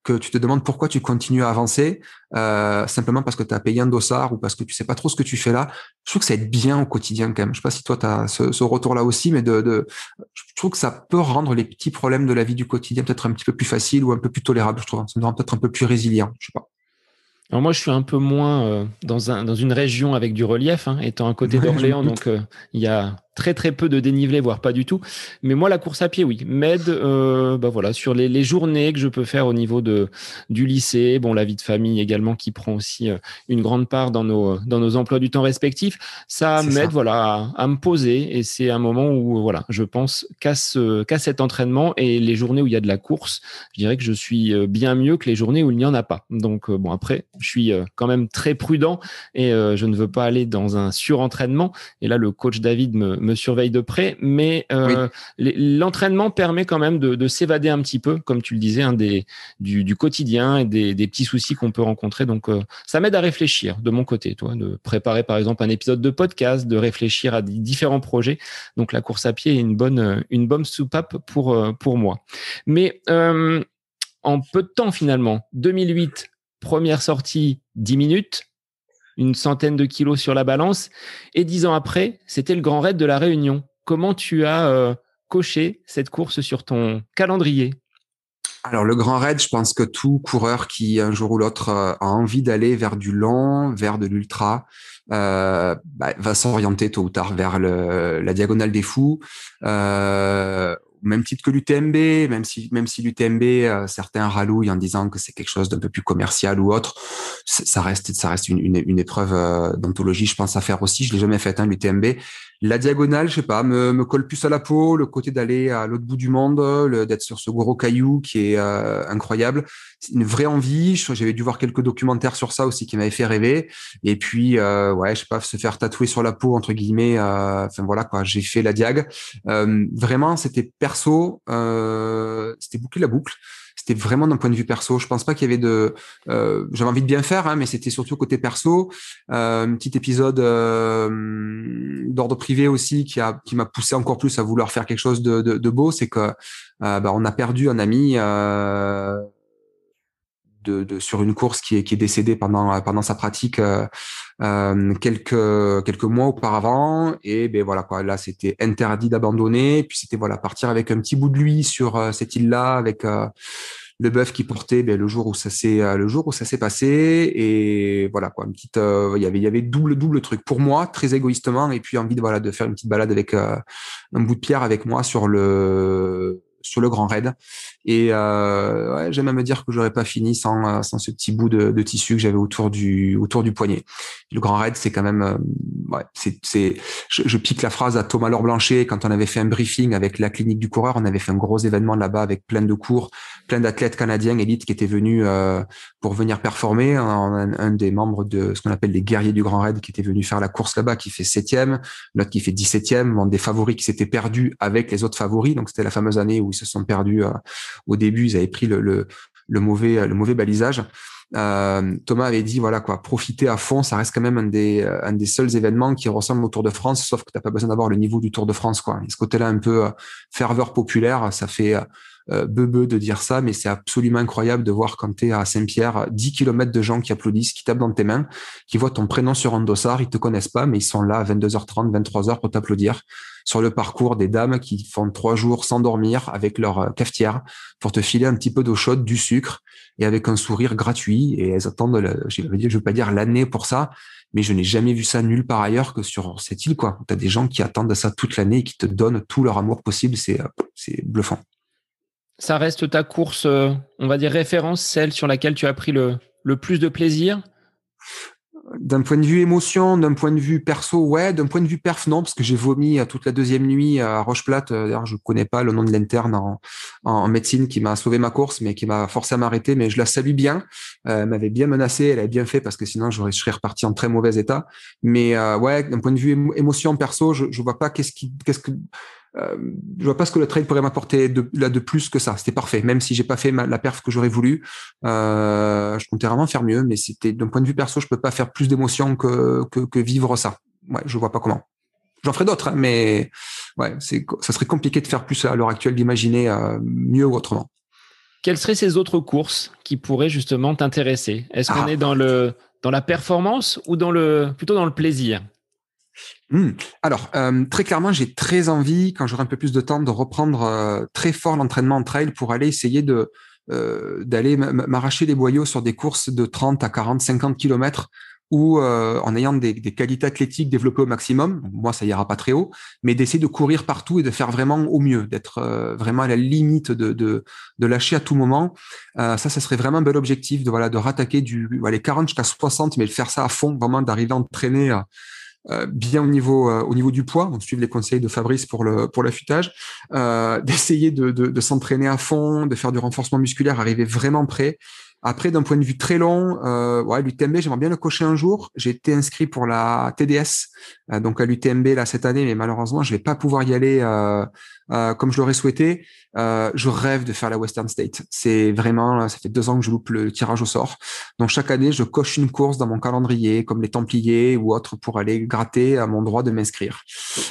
[SPEAKER 2] que tu te demandes pourquoi tu continues à avancer, euh, simplement parce que tu as payé un dossard ou parce que tu sais pas trop ce que tu fais là, je trouve que ça aide bien au quotidien quand même. Je sais pas si toi tu as ce, ce retour-là aussi, mais de, de, je trouve que ça peut rendre les petits problèmes de la vie du quotidien peut-être un petit peu plus facile ou un peu plus tolérable, je trouve. Ça me rend peut-être un peu plus résilient, je sais pas.
[SPEAKER 1] Alors moi, je suis un peu moins euh, dans, un, dans une région avec du relief, hein, étant à côté d'Orléans, donc euh, il y a très très peu de dénivelé, voire pas du tout. Mais moi, la course à pied, oui, m'aide. Euh, bah voilà, sur les, les, journées que je peux faire au niveau de du lycée, bon, la vie de famille également qui prend aussi euh, une grande part dans nos dans nos emplois du temps respectifs. Ça m'aide, voilà, à, me poser. Et c'est un moment où voilà, je pense qu'à ce qu'à cet entraînement et les journées où il y a de la course, je dirais que je suis euh, bien mieux que les journées où il n'y en a pas. Donc euh, bon, après, je suis quand même très prudent et je ne veux pas aller dans un surentraînement. Et là, le coach David me me surveille de près, mais euh, l'entraînement permet quand même de, s'évader un petit peu, comme tu le disais, hein, des, du, quotidien et des, petits soucis qu'on peut rencontrer. Donc, euh, ça m'aide à réfléchir de mon côté, toi, de préparer par exemple un épisode de podcast, de réfléchir à différents projets. Donc, la course à pied est une bonne, une bonne soupape pour, euh, pour moi. Mais en peu de temps finalement, 2008, première sortie, 10 minutes une centaine de kilos sur la balance. Et dix ans après, c'était le Grand Raid de la Réunion. Comment tu as euh, coché cette course sur ton calendrier?
[SPEAKER 2] Alors le grand raid, je pense que tout coureur qui un jour ou l'autre euh, a envie d'aller vers du long, vers de l'ultra, euh, bah, va s'orienter tôt ou tard vers la diagonale des fous, même titre que l'UTMB, même si même si l'UTMB euh, certains rallouent en disant que c'est quelque chose d'un peu plus commercial ou autre, ça reste ça reste une, une, une épreuve euh, je pense à faire aussi. Je l'ai jamais fait hein, l'UTMB. La diagonale, je sais pas, me, me colle plus à la peau. Le côté d'aller à l'autre bout du monde, d'être sur ce gros caillou qui est euh, incroyable, c'est une vraie envie. J'avais dû voir quelques documentaires sur ça aussi qui m'avaient fait rêver. Et puis, euh, ouais, je sais pas, se faire tatouer sur la peau entre guillemets. Euh, voilà quoi, j'ai fait la diag. Euh, vraiment, c'était perso, c'était boucler la boucle c'était vraiment d'un point de vue perso. Je pense pas qu'il y avait de. Euh, J'avais envie de bien faire, hein, mais c'était surtout côté perso. Euh, un petit épisode euh, d'ordre privé aussi qui a qui m'a poussé encore plus à vouloir faire quelque chose de, de, de beau, c'est que euh, bah, on a perdu un ami. Euh, de, de, sur une course qui est, qui est décédé pendant pendant sa pratique euh, euh, quelques quelques mois auparavant. Et ben voilà quoi là c'était interdit d'abandonner. Puis c'était voilà partir avec un petit bout de lui sur euh, cette île là avec euh, le bœuf qui portait ben, le jour où ça s'est le jour où ça s'est passé. Et voilà quoi il y avait il y avait double double truc pour moi très égoïstement et puis envie de voilà de faire une petite balade avec un bout de pierre avec moi sur le sur le grand raid. Et euh, ouais, j'aime à me dire que j'aurais pas fini sans, euh, sans ce petit bout de, de tissu que j'avais autour du autour du poignet. Le grand raid, c'est quand même, euh, ouais, c'est, c'est, je, je, pique la phrase à Thomas Laure Blanchet quand on avait fait un briefing avec la clinique du coureur. On avait fait un gros événement là-bas avec plein de cours, plein d'athlètes canadiens élites qui étaient venus euh, pour venir performer. Un, un, des membres de ce qu'on appelle les guerriers du grand raid qui était venu faire la course là-bas, qui fait septième, l'autre qui fait dix-septième, des favoris qui s'étaient perdus avec les autres favoris. Donc c'était la fameuse année où ils se sont perdus. Euh, au début, ils avaient pris le, mauvais, balisage. Euh, Thomas avait dit voilà quoi, profiter à fond, ça reste quand même un des, euh, un des seuls événements qui ressemble au Tour de France, sauf que t'as pas besoin d'avoir le niveau du Tour de France quoi. Ce côté-là un peu ferveur populaire, ça fait euh, de dire ça, mais c'est absolument incroyable de voir quand tu es à Saint-Pierre, 10 km de gens qui applaudissent, qui tapent dans tes mains, qui voient ton prénom sur un dossard, ils te connaissent pas, mais ils sont là à 22h30, 23h pour t'applaudir. Sur le parcours des dames qui font trois jours sans dormir avec leur euh, cafetière pour te filer un petit peu d'eau chaude, du sucre et avec un sourire gratuit. Et elles attendent, je ne veux pas dire l'année pour ça, mais je n'ai jamais vu ça nulle part ailleurs que sur cette île. Tu as des gens qui attendent ça toute l'année et qui te donnent tout leur amour possible. C'est, euh, c'est bluffant.
[SPEAKER 1] Ça reste ta course, on va dire référence, celle sur laquelle tu as pris le, plus de plaisir?
[SPEAKER 2] D'un point de vue émotion, d'un point de vue perso, ouais. D'un point de vue perf, non, parce que j'ai vomi euh, toute la deuxième nuit à Rocheplate. Euh, d'ailleurs, je connais pas le nom de l'interne en, médecine qui m'a sauvé ma course, mais qui m'a forcé à m'arrêter. Mais je la salue bien. Euh, elle m'avait bien menacé, elle avait bien fait parce que sinon, je serais reparti en très mauvais état. Mais ouais, d'un point de vue émotion perso, je, je vois pas qu'est-ce qui, qu'est-ce que euh, je vois pas ce que le trail pourrait m'apporter de, là de plus que ça. C'était parfait, même si j'ai pas fait la perf que j'aurais voulu. Euh, je comptais vraiment faire mieux, mais c'était d'un point de vue perso, je peux pas faire plus d'émotions que, que, que vivre ça. Ouais, je vois pas comment. J'en ferai d'autres, hein, mais ouais, c'est ça serait compliqué de faire plus à l'heure actuelle, d'imaginer euh, mieux ou autrement.
[SPEAKER 1] Quelles seraient ces autres courses qui pourraient justement t'intéresser? Est-ce qu'on ah. est dans le dans la performance ou dans le plutôt dans le plaisir?
[SPEAKER 2] Hmm. Alors, euh, très clairement, j'ai très envie, quand j'aurai un peu plus de temps, de reprendre euh, très fort l'entraînement en trail pour aller essayer euh, d'aller m'arracher les boyaux sur des courses de 30 à 40, 50 kilomètres ou en ayant des, qualités athlétiques développées au maximum, moi ça ira pas très haut, mais d'essayer de courir partout et de faire vraiment au mieux, d'être vraiment à la limite de, lâcher à tout moment. ça, ça serait vraiment un bel objectif de voilà de rattaquer du les 40 jusqu'à 60, mais de faire ça à fond, vraiment d'arriver à entraîner bien au niveau euh, au niveau du poids, donc suivre les conseils de Fabrice pour le pour l'affûtage, euh, d'essayer de, de, de s'entraîner à fond, de faire du renforcement musculaire, arriver vraiment prêt. Après, d'un point de vue très long, euh, ouais, l'UTMB, j'aimerais bien le cocher un jour. J'ai été inscrit pour la TDS, euh, donc à l'UTMB là cette année, mais malheureusement, je vais pas pouvoir y aller euh, euh, comme je l'aurais souhaité. Euh, je rêve de faire la Western State. C'est vraiment, ça fait deux ans que je loupe le tirage au sort. Donc chaque année, je coche une course dans mon calendrier, comme les Templiers ou autres, pour aller gratter à mon droit de m'inscrire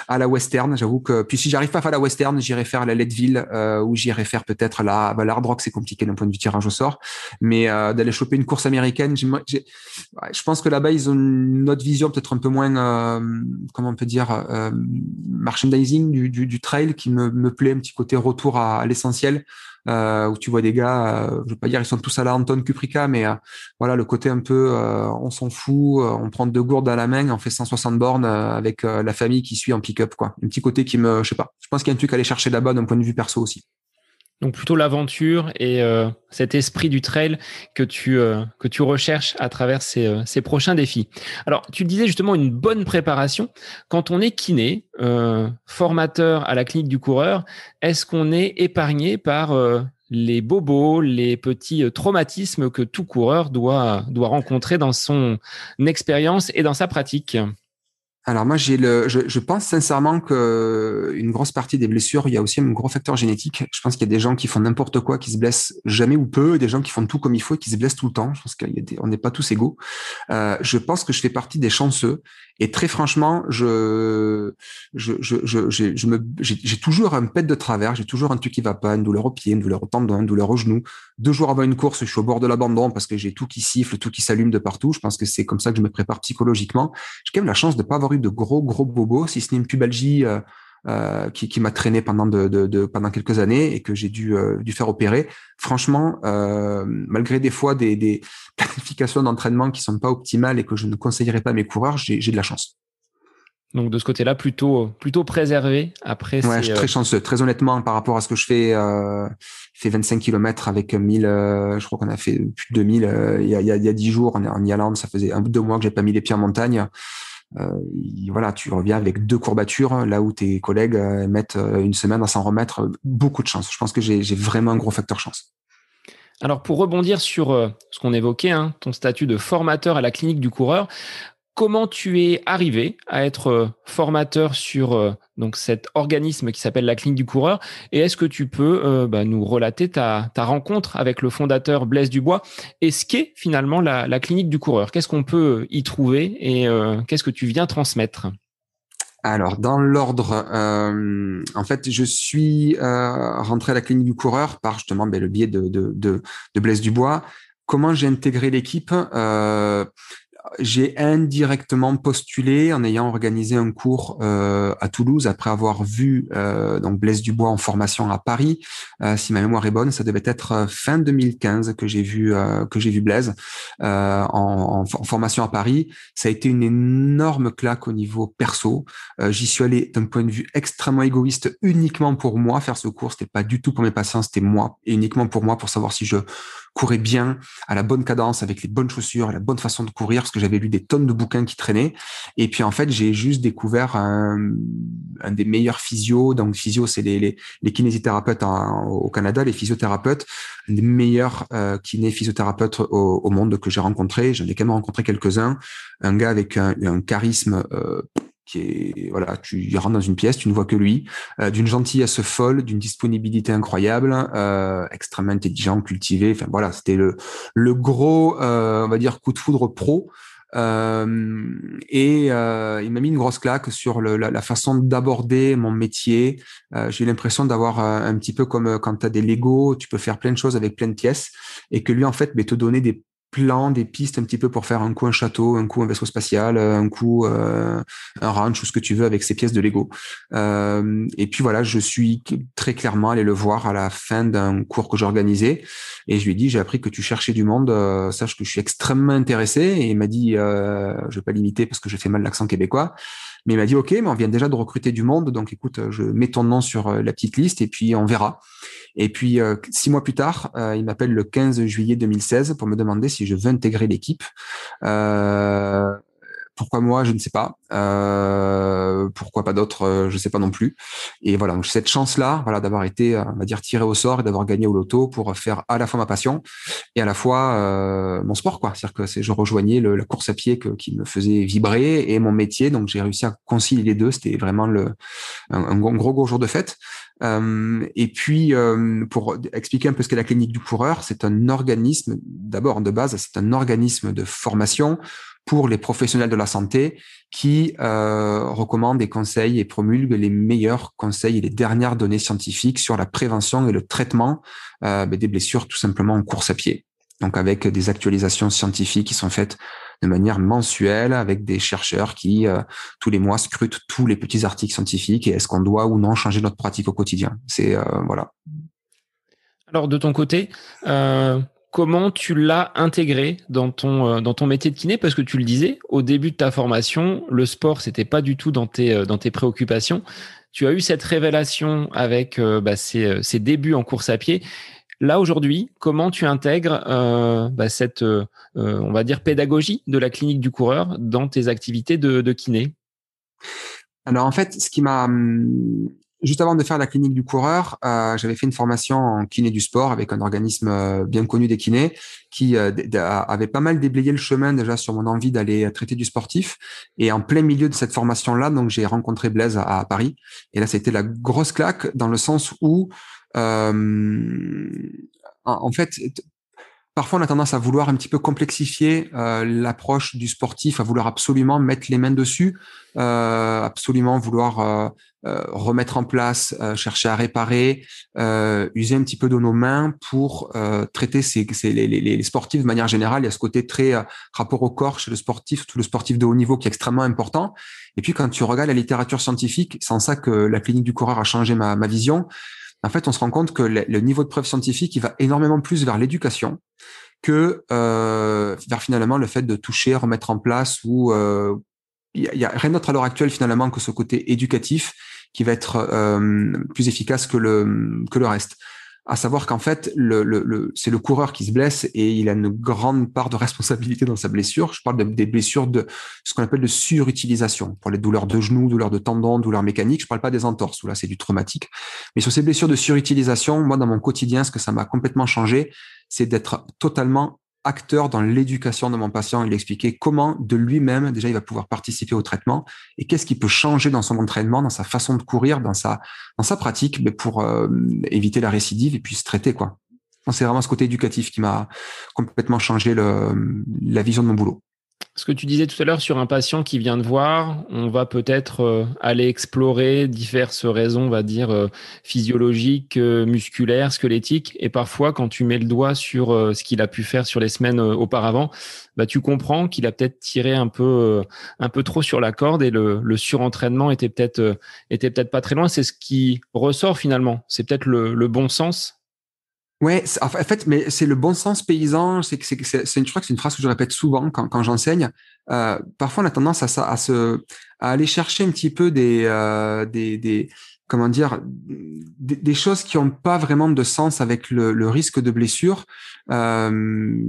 [SPEAKER 2] à la Western. J'avoue que, puis si j'arrive pas à faire la Western, j'irai faire la Leadville euh, ou j'irai faire peut-être la, bah, Rock. C'est compliqué d'un point de vue tirage au sort, mais euh, d'aller choper une course américaine, je pense que là-bas ils ont une autre vision, peut-être un peu moins, euh, comment on peut dire, euh, merchandising du trail qui me, me plaît, un petit côté retour à l'essentiel, euh, où tu vois des gars, euh, je veux pas dire ils sont tous à la Anton Kuprika, mais euh, voilà le côté un peu, on s'en fout, on prend deux gourdes à la main, on fait 160 bornes avec la famille qui suit en pick-up, quoi. Un petit côté qui me, je sais pas, je pense qu'il y a un truc à aller chercher là-bas d'un point de vue perso aussi.
[SPEAKER 1] Donc plutôt l'aventure et euh, cet esprit du trail que tu euh, que tu recherches à travers ces, euh, ces, prochains défis. Alors tu disais justement une bonne préparation. Quand on est kiné, formateur à la clinique du coureur, est-ce qu'on est épargné par les bobos, les petits traumatismes que tout coureur doit doit rencontrer dans son expérience et dans sa pratique?
[SPEAKER 2] Alors moi, j'ai le, je, pense sincèrement que une grosse partie des blessures, il y a aussi un gros facteur génétique. Je pense qu'il y a des gens qui font n'importe quoi, qui se blessent jamais ou peu, des gens qui font tout comme il faut et qui se blessent tout le temps. Je pense qu'on n'est pas tous égaux. Euh, je pense que je fais partie des chanceux. Et très franchement, je, je, je, je, je me, j'ai toujours un pet de travers, j'ai toujours un truc qui va pas, une douleur au pied, une douleur au tendon, une douleur au genou. Deux jours avant une course, je suis au bord de l'abandon parce que j'ai tout qui siffle, tout qui s'allume de partout. Je pense que c'est comme ça que je me prépare psychologiquement. J'ai quand même la chance de pas avoir eu de gros, gros bobos, si ce n'est une pubalgie euh, euh, qui, qui m'a traîné pendant, de, de, de, pendant quelques années et que j'ai dû, euh, dû faire opérer. Franchement, euh, malgré des fois des, des planifications d'entraînement qui sont pas optimales et que je ne conseillerais pas à mes coureurs, j'ai de la chance.
[SPEAKER 1] Donc de ce côté-là, plutôt plutôt préservé. Après,
[SPEAKER 2] ouais, je suis très chanceux. Très honnêtement, par rapport à ce que je fais, euh, je fais 25 km avec 1000. je crois qu'on a fait plus de 2000 il y a il y a 10 jours en, en Irlande. Ça faisait un bout de mois que j'ai pas mis les pieds en montagne. Euh, voilà, tu reviens avec deux courbatures là où tes collègues euh, mettent euh, une semaine à s'en remettre. Beaucoup de chance. Je pense que j'ai vraiment un gros facteur chance.
[SPEAKER 1] Alors pour rebondir sur ce qu'on évoquait, hein, ton statut de formateur à la clinique du coureur, comment tu es arrivé à être euh, formateur sur euh, cet organisme qui s'appelle la clinique du coureur? Et est-ce que tu peux euh, bah, nous relater ta, rencontre avec le fondateur Blaise Dubois et ce qu'est finalement la, clinique du coureur? Qu'est-ce qu'on peut y trouver et qu'est-ce que tu viens transmettre?
[SPEAKER 2] Alors, dans l'ordre, en fait, je suis rentré à la clinique du coureur par justement ben, le biais de, de, de Blaise Dubois. Comment j'ai intégré l'équipe? J'ai indirectement postulé en ayant organisé un cours euh, à Toulouse après avoir vu euh, donc Blaise Dubois en formation à Paris. Euh, si ma mémoire est bonne, ça devait être fin 2015 que j'ai vu que j'ai vu Blaise en, en, formation à Paris. Ça a été une énorme claque au niveau perso. J'y suis allé d'un point de vue extrêmement égoïste, uniquement pour moi faire ce cours. C'était pas du tout pour mes patients, c'était moi et uniquement pour moi pour savoir si je courais bien, à la bonne cadence, avec les bonnes chaussures, la bonne façon de courir, parce que j'avais lu des tonnes de bouquins qui traînaient. Et puis en fait, j'ai juste découvert un, des meilleurs physios. Donc physio, c'est les, les, kinésithérapeutes au Canada, les physiothérapeutes, un des meilleurs euh, kinés physiothérapeutes au, monde que j'ai rencontré. J'en ai quand même rencontré quelques-uns. Un gars avec un, un charisme euh, qui est voilà, tu rentres dans une pièce, tu ne vois que lui, euh, d'une gentillesse folle, d'une disponibilité incroyable, euh, extrêmement intelligent, cultivé. Enfin voilà, c'était le le gros, euh, on va dire coup de foudre pro. Euh, et euh, il m'a mis une grosse claque sur le, la, la, façon d'aborder mon métier. Euh, j'ai eu l'impression d'avoir un petit peu comme quand tu as des Lego, tu peux faire plein de choses avec plein de pièces, et que lui en fait, mais te donner des plan, des pistes un petit peu pour faire un coup un château, un coup un vaisseau spatial, euh, un coup euh, un ranch ou ce que tu veux avec ces pièces de Lego. Euh, et puis voilà, je suis très clairement allé le voir à la fin d'un cours que j'organisais et je lui ai dit j'ai appris que tu cherchais du monde, sache que je suis extrêmement intéressé et il m'a dit je vais pas limiter parce que je fais mal l'accent québécois. Mais il m'a dit, OK, mais on vient déjà de recruter du monde, donc écoute, je mets ton nom sur la petite liste et puis on verra. Et puis, euh, six mois plus tard, euh, il m'appelle le 15 juillet 2016 pour me demander si je veux intégrer l'équipe. Euh, pourquoi moi, je ne sais pas. Euh, pourquoi pas d'autres, euh, je ne sais pas non plus. Et voilà, donc cette chance-là, voilà, d'avoir été, on va dire, tiré au sort et d'avoir gagné au loto pour faire à la fois ma passion et à la fois euh, mon sport, quoi. C'est-à-dire que je rejoignais la course à pied qui me faisait vibrer et mon métier. Donc j'ai réussi à concilier les deux. C'était vraiment un, gros, gros jour de fête. Euh, et puis, euh, pour expliquer un peu ce qu'est la clinique du coureur, c'est un organisme, d'abord de base, c'est un organisme de formation pour les professionnels de la santé qui euh, recommande et conseille et promulgue les meilleurs conseils et les dernières données scientifiques sur la prévention et le traitement euh, ben, des blessures tout simplement en course à pied. Donc avec des actualisations scientifiques qui sont faites de manière mensuelle avec des chercheurs qui euh, tous les mois scrutent tous les petits articles scientifiques et est-ce qu'on doit ou non changer notre pratique au quotidien. C'est voilà.
[SPEAKER 1] Alors de ton côté, comment tu l'as intégré dans ton euh, dans ton métier de kiné? Parce que tu le disais au début de ta formation, le sport c'était pas du tout dans tes euh, dans tes préoccupations. Tu as eu cette révélation avec euh, bah, ces, ces, débuts en course à pied. Là aujourd'hui, comment tu intègres bah, cette on va dire pédagogie de la clinique du coureur dans tes activités de, de kiné?
[SPEAKER 2] Alors en fait, ce qui m'a hum, juste avant de faire la clinique du coureur, euh, j'avais fait une formation en kiné du sport avec un organisme euh, bien connu des kinés qui euh, avait pas mal déblayé le chemin déjà sur mon envie d'aller traiter du sportif. Et en plein milieu de cette formation-là, donc j'ai rencontré Blaise à, Paris. Et là, été la grosse claque dans le sens où, en fait, Parfois, on a tendance à vouloir un petit peu complexifier euh, l'approche du sportif, à vouloir absolument mettre les mains dessus, euh, absolument vouloir euh, euh remettre en place, euh, chercher à réparer, euh, user un petit peu de nos mains pour traiter ces, ces les, les, les, sportifs de manière générale. Il y a ce côté très rapport au corps chez le sportif, tout le sportif de haut niveau qui est extrêmement important. Et puis, quand tu regardes la littérature scientifique, c'est en ça que la clinique du coureur a changé ma, ma vision en fait, on se rend compte que le, niveau de preuve scientifique, il va énormément plus vers l'éducation que euh, vers finalement le fait de toucher, remettre en place ou euh, il y, a rien d'autre à l'heure actuelle finalement que ce côté éducatif qui va être euh, plus efficace que le que le reste à savoir qu'en fait, le, le, c'est le coureur qui se blesse et il a une grande part de responsabilité dans sa blessure. Je parle de, des blessures de ce qu'on appelle de surutilisation, pour les douleurs de genoux, douleurs de tendons, douleurs mécaniques. Je parle pas des entorses, où là c'est du traumatique. Mais sur ces blessures de surutilisation, moi dans mon quotidien, ce que ça m'a complètement changé, c'est d'être totalement acteur dans l'éducation de mon patient. Il expliquait comment de lui-même, déjà, il va pouvoir participer au traitement et qu'est-ce qui peut changer dans son entraînement, dans sa façon de courir, dans sa, dans sa pratique, mais pour euh, éviter la récidive et puis se traiter, quoi. C'est vraiment ce côté éducatif qui m'a complètement changé la vision de mon boulot.
[SPEAKER 1] Ce que tu disais tout à l'heure sur un patient qui vient de voir, on va peut-être euh, aller explorer diverses raisons, on va dire, euh, physiologiques, euh, musculaires, squelettiques. Et parfois, quand tu mets le doigt sur ce qu'il a pu faire sur les semaines auparavant, bah, tu comprends qu'il a peut-être tiré un peu, un peu trop sur la corde et le, surentraînement était peut-être, était peut-être pas très loin. C'est ce qui ressort finalement. C'est peut-être le bon sens
[SPEAKER 2] Ouais, en fait, mais c'est le bon sens paysan. C'est que c'est, je crois que c'est une phrase que je répète souvent quand, quand j'enseigne. Euh, parfois, on a tendance à, à, se, à aller chercher un petit peu des, euh, des, des, comment dire, des, des choses qui n'ont pas vraiment de sens avec le, le risque de blessure. Euh,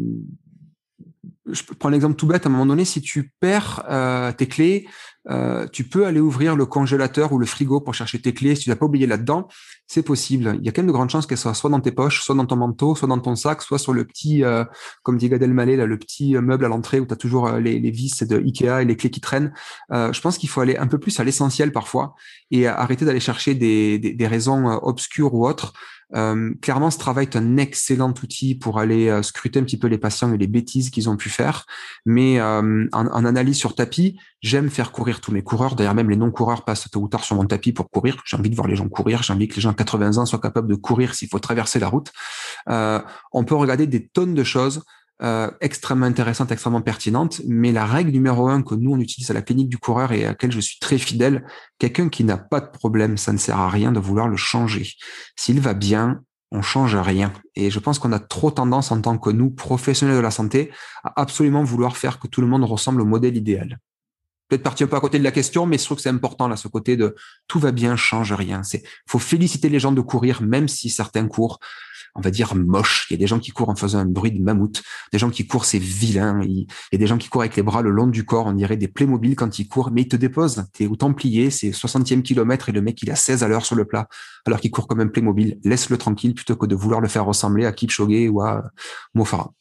[SPEAKER 2] je prends l'exemple tout bête. À un moment donné, si tu perds euh, tes clés, euh, tu peux aller ouvrir le congélateur ou le frigo pour chercher tes clés. Si tu n'as pas oublié là-dedans, c'est possible. Il y a quand même de grandes chances qu'elles soient soit dans tes poches, soit dans ton manteau, soit dans ton sac, soit sur le petit, euh, comme dit Gad Elmaleh, le petit euh, meuble à l'entrée où tu as toujours les, les, vis de Ikea et les clés qui traînent. je pense qu'il faut aller un peu plus à l'essentiel parfois et arrêter d'aller chercher des, des, des raisons obscures ou autres. Euh, clairement, ce travail est un excellent outil pour aller euh, scruter un petit peu les patients et les bêtises qu'ils ont pu faire. Mais euh, en, en, analyse sur tapis, j'aime faire courir tous mes coureurs. D'ailleurs, même les non-coureurs passent tôt ou tard sur mon tapis pour courir. J'ai envie de voir les gens courir. J'ai envie que les gens à 80 ans soient capables de courir s'il faut traverser la route. on peut regarder des tonnes de choses. Euh, extrêmement intéressante, extrêmement pertinente. Mais la règle numéro un que nous, on utilise à la clinique du coureur et à laquelle je suis très fidèle, quelqu'un qui n'a pas de problème, ça ne sert à rien de vouloir le changer. S'il va bien, on change rien. Et je pense qu'on a trop tendance en tant que nous, professionnels de la santé, à absolument vouloir faire que tout le monde ressemble au modèle idéal. Peut-être partir un peu à côté de la question, mais je trouve que c'est important là, ce côté de tout va bien, change rien. C'est, faut féliciter les gens de courir, même si certains courent on va dire, moche. Il y a des gens qui courent en faisant un bruit de mammouth. Des gens qui courent, c'est vilain. Il y a des gens qui courent avec les bras le long du corps. On dirait des Playmobil quand ils courent, mais ils te déposent. T'es au Templier, c'est 60e kilomètre et le mec, il a 16 à l'heure sur le plat, alors qu'il court comme un Playmobil. Laisse-le tranquille plutôt que de vouloir le faire ressembler à Kipchoge ou à Mofara.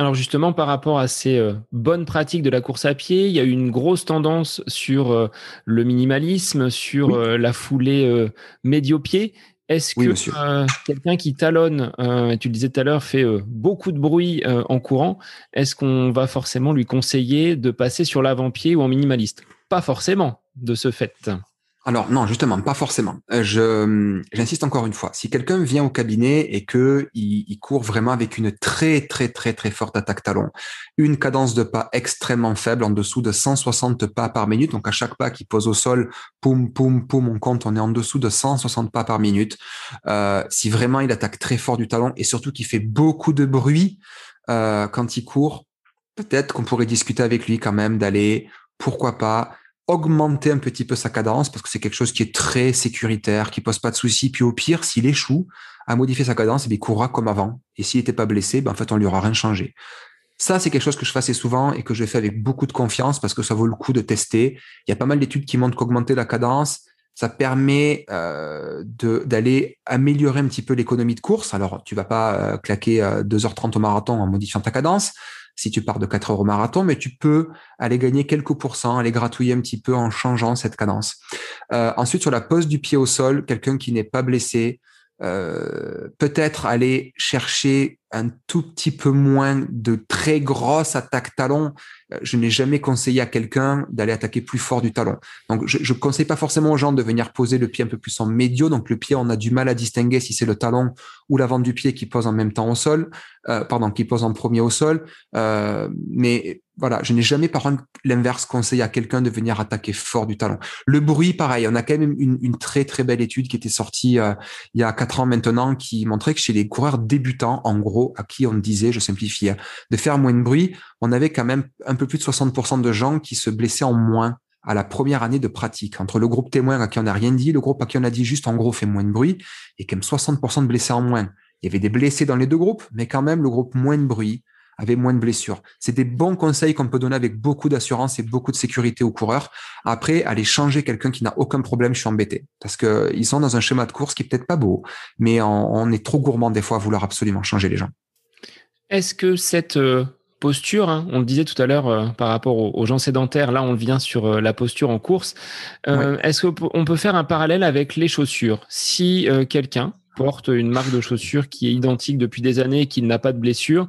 [SPEAKER 1] Alors justement, par rapport à ces euh, bonnes pratiques de la course à pied, il y a eu une grosse tendance sur euh, le minimalisme, sur euh, la foulée médio-pied. Est-ce que euh, quelqu'un qui talonne, euh, tu le disais tout à l'heure, fait euh, beaucoup de bruit en courant, est-ce qu'on va forcément lui conseiller de passer sur l'avant-pied ou en minimaliste? Pas forcément, de ce fait.
[SPEAKER 2] Alors non, justement, pas forcément. Euh, je j'insiste encore une fois. Si quelqu'un vient au cabinet et que il, court vraiment avec une très très très très forte attaque talon, une cadence de pas extrêmement faible, en dessous de 160 pas par minute, donc à chaque pas qu'il pose au sol, poum poum poum, on compte, on est en dessous de 160 pas par minute. Euh, si vraiment il attaque très fort du talon et surtout qu'il fait beaucoup de bruit euh, quand il court, peut-être qu'on pourrait discuter avec lui quand même d'aller, pourquoi pas augmenter un petit peu sa cadence parce que c'est quelque chose qui est très sécuritaire, qui pose pas de soucis. Puis au pire, s'il échoue à modifier sa cadence, eh il courra comme avant. Et s'il n'était pas blessé, ben en fait, on lui aura rien changé. Ça, c'est quelque chose que je fais assez souvent et que je fais avec beaucoup de confiance parce que ça vaut le coup de tester. Il y a pas mal d'études qui montrent qu'augmenter la cadence, ça permet euh, d'aller améliorer un petit peu l'économie de course. Alors, tu vas pas euh, claquer 2h30 euh, au marathon en modifiant ta cadence, si tu pars de 4 heures au marathon, mais tu peux aller gagner quelques pourcents, aller gratouiller un petit peu en changeant cette cadence. Euh, ensuite, sur la pose du pied au sol, quelqu'un qui n'est pas blessé, euh, peut-être aller chercher un tout petit peu moins de très grosses attaques talons. Euh, je n'ai jamais conseillé à quelqu'un d'aller attaquer plus fort du talon. Donc, je ne conseille pas forcément aux gens de venir poser le pied un peu plus en médio. Donc, le pied, on a du mal à distinguer si c'est le talon ou l'avant du pied qui pose en même temps au sol, euh, pardon, qui pose en premier au sol. Euh, mais voilà, je n'ai jamais par contre l'inverse conseillé à quelqu'un de venir attaquer fort du talon. Le bruit, pareil, on a quand même une, une très très belle étude qui était sortie euh, il y a quatre ans maintenant qui montrait que chez les coureurs débutants, en gros, à qui on disait, je simplifie, de faire moins de bruit, on avait quand même un peu plus de 60% de gens qui se blessaient en moins à la première année de pratique. Entre le groupe témoin à qui on n'a rien dit, le groupe à qui on a dit juste en gros fait moins de bruit, et quand même 60% de blessés en moins. Il y avait des blessés dans les deux groupes, mais quand même le groupe moins de bruit avait moins de blessures. C'est des bons conseils qu'on peut donner avec beaucoup d'assurance et beaucoup de sécurité aux coureurs. Après, aller changer quelqu'un qui n'a aucun problème, je suis embêté. Parce que ils sont dans un schéma de course qui est peut-être pas beau, mais on, est trop gourmand des fois à vouloir absolument changer les gens.
[SPEAKER 1] Est-ce que cette euh, posture, hein, on le disait tout à l'heure euh, par rapport aux, gens sédentaires, là on vient sur euh, la posture en course, est-ce qu'on peut faire un parallèle avec les chaussures? Si quelqu'un porte une marque de chaussures qui est identique depuis des années et qui n'a pas de blessure,